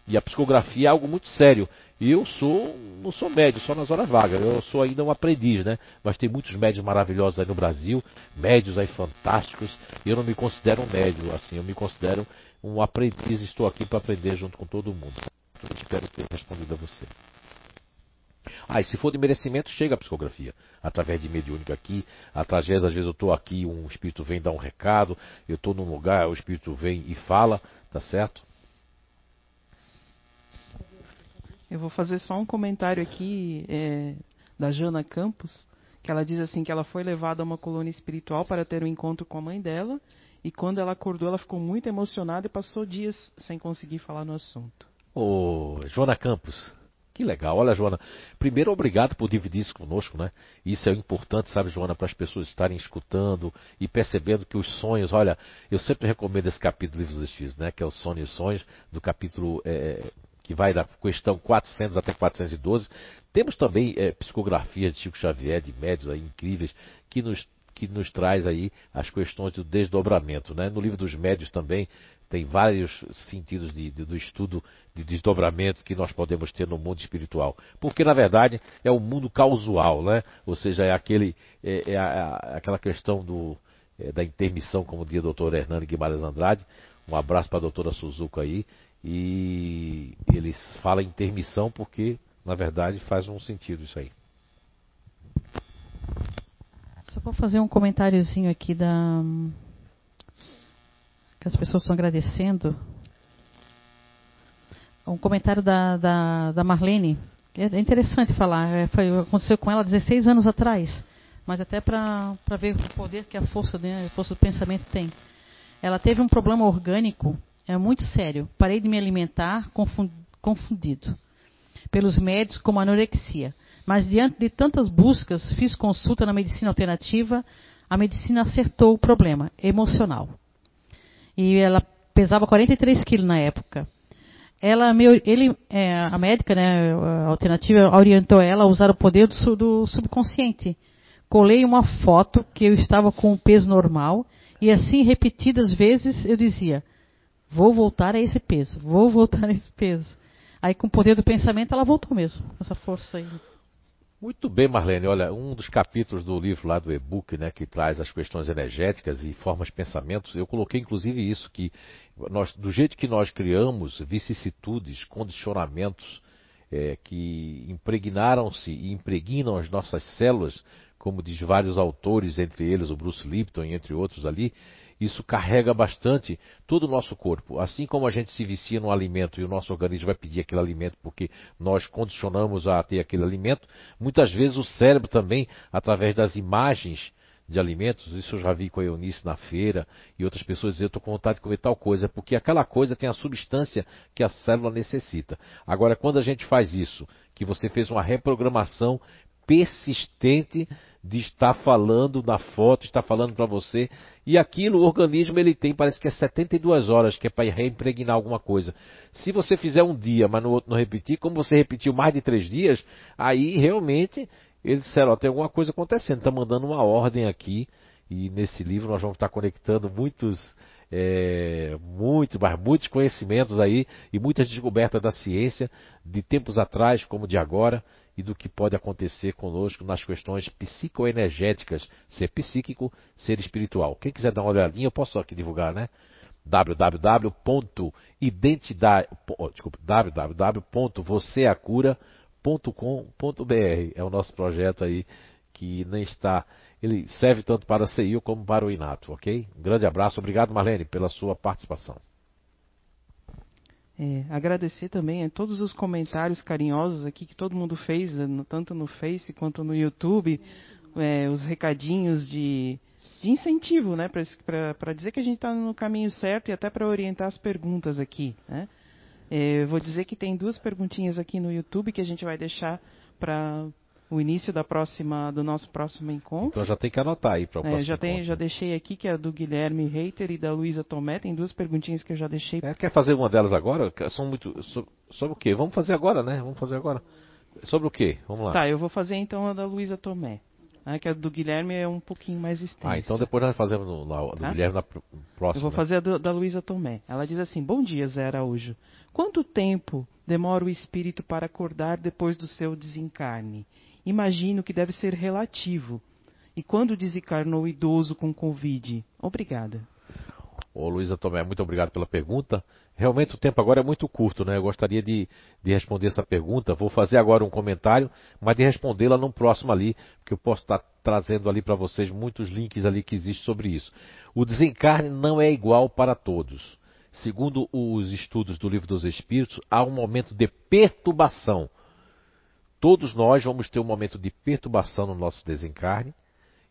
E a psicografia é algo muito sério. E eu sou, não sou médio, só nas horas vagas. Eu sou ainda um aprendiz, né? Mas tem muitos médios maravilhosos aí no Brasil, médios aí fantásticos. Eu não me considero um médio, assim, eu me considero um aprendiz. Estou aqui para aprender junto com todo mundo. Eu espero ter respondido a você. Ah, e se for de merecimento, chega a psicografia. Através de mediúnica aqui, através, às vezes eu estou aqui, um espírito vem dar um recado, eu estou num lugar, o espírito vem e fala, tá certo? Eu vou fazer só um comentário aqui é, da Jana Campos, que ela diz assim que ela foi levada a uma colônia espiritual para ter um encontro com a mãe dela, e quando ela acordou, ela ficou muito emocionada e passou dias sem conseguir falar no assunto. Ô, Joana Campos, que legal. Olha, Joana, primeiro, obrigado por dividir isso conosco, né? Isso é importante, sabe, Joana, para as pessoas estarem escutando e percebendo que os sonhos, olha, eu sempre recomendo esse capítulo Livros dos Espíritos, né? Que é o Sonho e os Sonhos, do capítulo é, que vai da questão 400 até 412. Temos também é, psicografia de Chico Xavier, de médios aí incríveis, que nos que nos traz aí as questões do desdobramento. Né? No livro dos médios também tem vários sentidos de, de, do estudo de desdobramento que nós podemos ter no mundo espiritual. Porque, na verdade, é o mundo causal, né? ou seja, é, aquele, é, é a, aquela questão do, é, da intermissão, como diz o doutor Hernani Guimarães Andrade. Um abraço para a doutora Suzuka aí. E eles falam intermissão porque, na verdade, faz um sentido isso aí. Só vou fazer um comentáriozinho aqui da que as pessoas estão agradecendo. Um comentário da, da, da Marlene. É interessante falar. É, foi, aconteceu com ela 16 anos atrás. Mas até para ver o poder que a força, né, a força do pensamento tem. Ela teve um problema orgânico é muito sério. Parei de me alimentar confundido pelos médicos com anorexia. Mas diante de tantas buscas, fiz consulta na medicina alternativa, a medicina acertou o problema emocional. E ela pesava 43 quilos na época. Ela, ele, é, a médica, né, a alternativa, orientou ela a usar o poder do, do subconsciente. Colei uma foto que eu estava com o peso normal e assim repetidas vezes eu dizia: vou voltar a esse peso, vou <laughs> voltar a esse peso. Aí com o poder do pensamento ela voltou mesmo, essa força aí. Muito bem, Marlene. Olha, um dos capítulos do livro lá do e-book, né, que traz as questões energéticas e formas de pensamentos, eu coloquei inclusive isso, que nós, do jeito que nós criamos vicissitudes, condicionamentos é, que impregnaram-se e impregnam as nossas células, como diz vários autores, entre eles o Bruce Lipton e entre outros ali, isso carrega bastante todo o nosso corpo. Assim como a gente se vicia no alimento e o nosso organismo vai pedir aquele alimento porque nós condicionamos a ter aquele alimento, muitas vezes o cérebro também, através das imagens de alimentos, isso eu já vi com a Eunice na feira e outras pessoas dizer, eu estou com vontade de comer tal coisa, porque aquela coisa tem a substância que a célula necessita. Agora, quando a gente faz isso, que você fez uma reprogramação persistente de estar falando na foto, estar falando para você. E aquilo, o organismo ele tem, parece que é 72 horas, que é para reimpregnar alguma coisa. Se você fizer um dia, mas no outro não repetir, como você repetiu mais de três dias, aí realmente eles disseram, tem alguma coisa acontecendo, está mandando uma ordem aqui. E nesse livro nós vamos estar conectando muitos é, muitos, mas muitos conhecimentos aí e muitas descobertas da ciência de tempos atrás como de agora e do que pode acontecer conosco nas questões psicoenergéticas, ser psíquico, ser espiritual. Quem quiser dar uma olhadinha, eu posso aqui divulgar, né? www.vocêacura.com.br é o nosso projeto aí que nem está, ele serve tanto para a CIU como para o Inato, ok? Um grande abraço, obrigado Marlene pela sua participação. É, agradecer também a todos os comentários carinhosos aqui que todo mundo fez, tanto no Face quanto no YouTube, é, os recadinhos de de incentivo, né? Para dizer que a gente está no caminho certo e até para orientar as perguntas aqui. Né? É, vou dizer que tem duas perguntinhas aqui no YouTube que a gente vai deixar para o início da próxima, do nosso próximo encontro. Então já tem que anotar aí para o é, próximo já tem, encontro. Já deixei aqui, que é do Guilherme Reiter e da Luísa Tomé. Tem duas perguntinhas que eu já deixei. É, quer fazer uma delas agora? São muito. Sobre, sobre o quê? Vamos fazer agora, né? Vamos fazer agora. Sobre o quê? Vamos lá. Tá, eu vou fazer então a da Luísa Tomé. Ah, que a do Guilherme é um pouquinho mais extensa. Ah, então depois nós fazemos no, na, do Tá? Guilherme na pr- próxima. Eu vou né? fazer a do- da Luísa Tomé. Ela diz assim: Bom dia, Zé Araújo. Quanto tempo demora o espírito para acordar depois do seu desencarne? Imagino que deve ser relativo. E quando desencarnou o idoso com Covid? Obrigada. Ô Luísa Tomé, muito obrigado pela pergunta. Realmente o tempo agora é muito curto, né? Eu gostaria de, de responder essa pergunta. Vou fazer agora um comentário, mas de respondê-la no próximo ali, porque eu posso estar trazendo ali para vocês muitos links ali que existem sobre isso. O desencarne não é igual para todos. Segundo os estudos do Livro dos Espíritos, há um momento de perturbação. Todos nós vamos ter um momento de perturbação no nosso desencarne.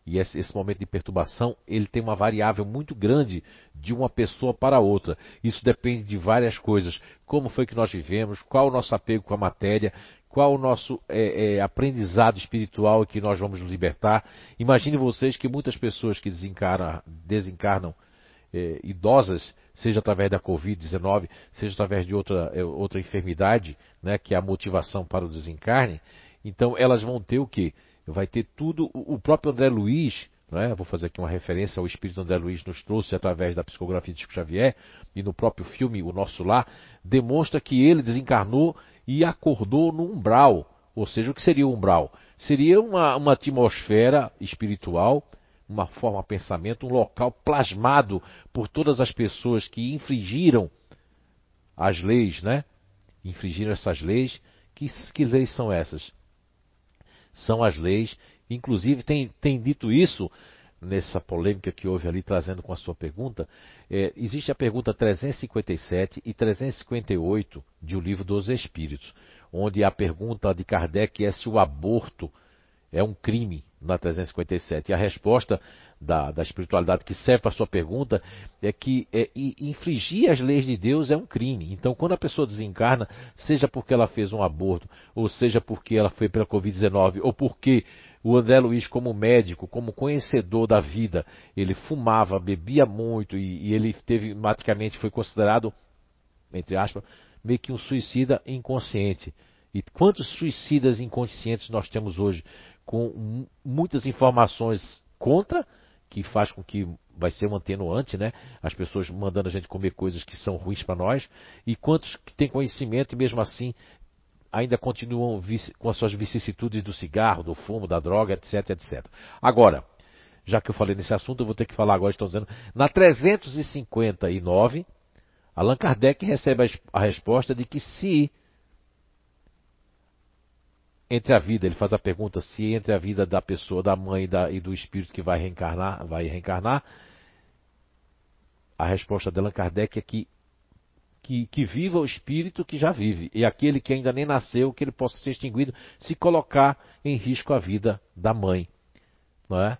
E esse, esse momento de perturbação, ele tem uma variável muito grande de uma pessoa para outra. Isso depende de várias coisas. Como foi que nós vivemos, qual o nosso apego com a matéria, qual o nosso é, é, aprendizado espiritual que nós vamos nos libertar. Imagine vocês que muitas pessoas que desencarnam, desencarnam é, idosas, seja através da Covid-19, seja através de outra, é, outra enfermidade, né, que é a motivação para o desencarne, então elas vão ter o quê? Vai ter tudo, o o próprio André Luiz, né, vou fazer aqui uma referência ao espírito André Luiz nos trouxe através da psicografia de Chico Xavier, e no próprio filme O Nosso Lar, demonstra que ele desencarnou e acordou no umbral. Ou seja, o que seria o umbral? Seria uma, uma atmosfera espiritual uma forma pensamento, um local plasmado por todas as pessoas que infringiram as leis, né? Infringiram essas leis. Que, que leis são essas? São as leis, inclusive tem, tem dito isso nessa polêmica que houve ali, trazendo com a sua pergunta. É, existe a pergunta 357 e 358 de O Livro dos Espíritos, onde a pergunta de Kardec é se o aborto é um crime na 357. E a resposta da, da espiritualidade que serve para a sua pergunta é que é, infringir as leis de Deus é um crime. Então, quando a pessoa desencarna, seja porque ela fez um aborto, ou seja porque ela foi pela Covid-19, ou porque o André Luiz, como médico, como conhecedor da vida, ele fumava, bebia muito e, e ele teve, praticamente foi considerado, entre aspas, meio que um suicida inconsciente. E quantos suicidas inconscientes nós temos hoje, com mu- muitas informações contra, que faz com que vai ser um atenuante, né? As pessoas mandando a gente comer coisas que são ruins para nós, e quantos que têm conhecimento e mesmo assim ainda continuam com as suas vicissitudes do cigarro, do fumo, da droga, etc, etc. Agora, já que eu falei nesse assunto, eu vou ter que falar agora, estou dizendo, na 359, Allan Kardec recebe a resposta de que se entre a vida, ele faz a pergunta se entre a vida da pessoa, da mãe e, da- e do espírito que vai reencarnar, vai reencarnar, a resposta de Allan Kardec é que, que, que viva o espírito que já vive, e aquele que ainda nem nasceu, que ele possa ser extinguido, se colocar em risco a vida da mãe. Não é?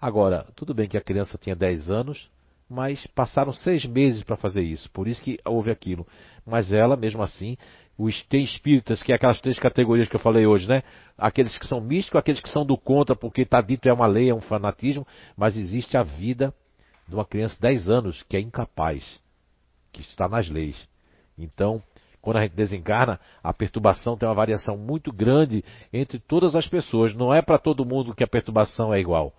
Agora, tudo bem que a criança tinha 10 anos, mas passaram seis meses para fazer isso, por isso que houve aquilo. Mas ela, mesmo assim, os espíritas, que é aquelas três categorias que eu falei hoje, né? Aqueles que são místicos, aqueles que são do contra, porque está dito é uma lei, é um fanatismo, mas existe a vida de uma criança de 10 anos que é incapaz, que está nas leis. Então, quando a gente desencarna, a perturbação tem uma variação muito grande entre todas as pessoas. Não é para todo mundo que a perturbação é igual.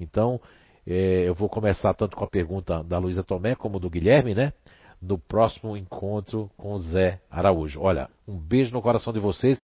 Então, eh, eu vou começar tanto com a pergunta da Luísa Tomé como do Guilherme, né? No próximo encontro com Zé Araújo. Olha, um beijo no coração de vocês.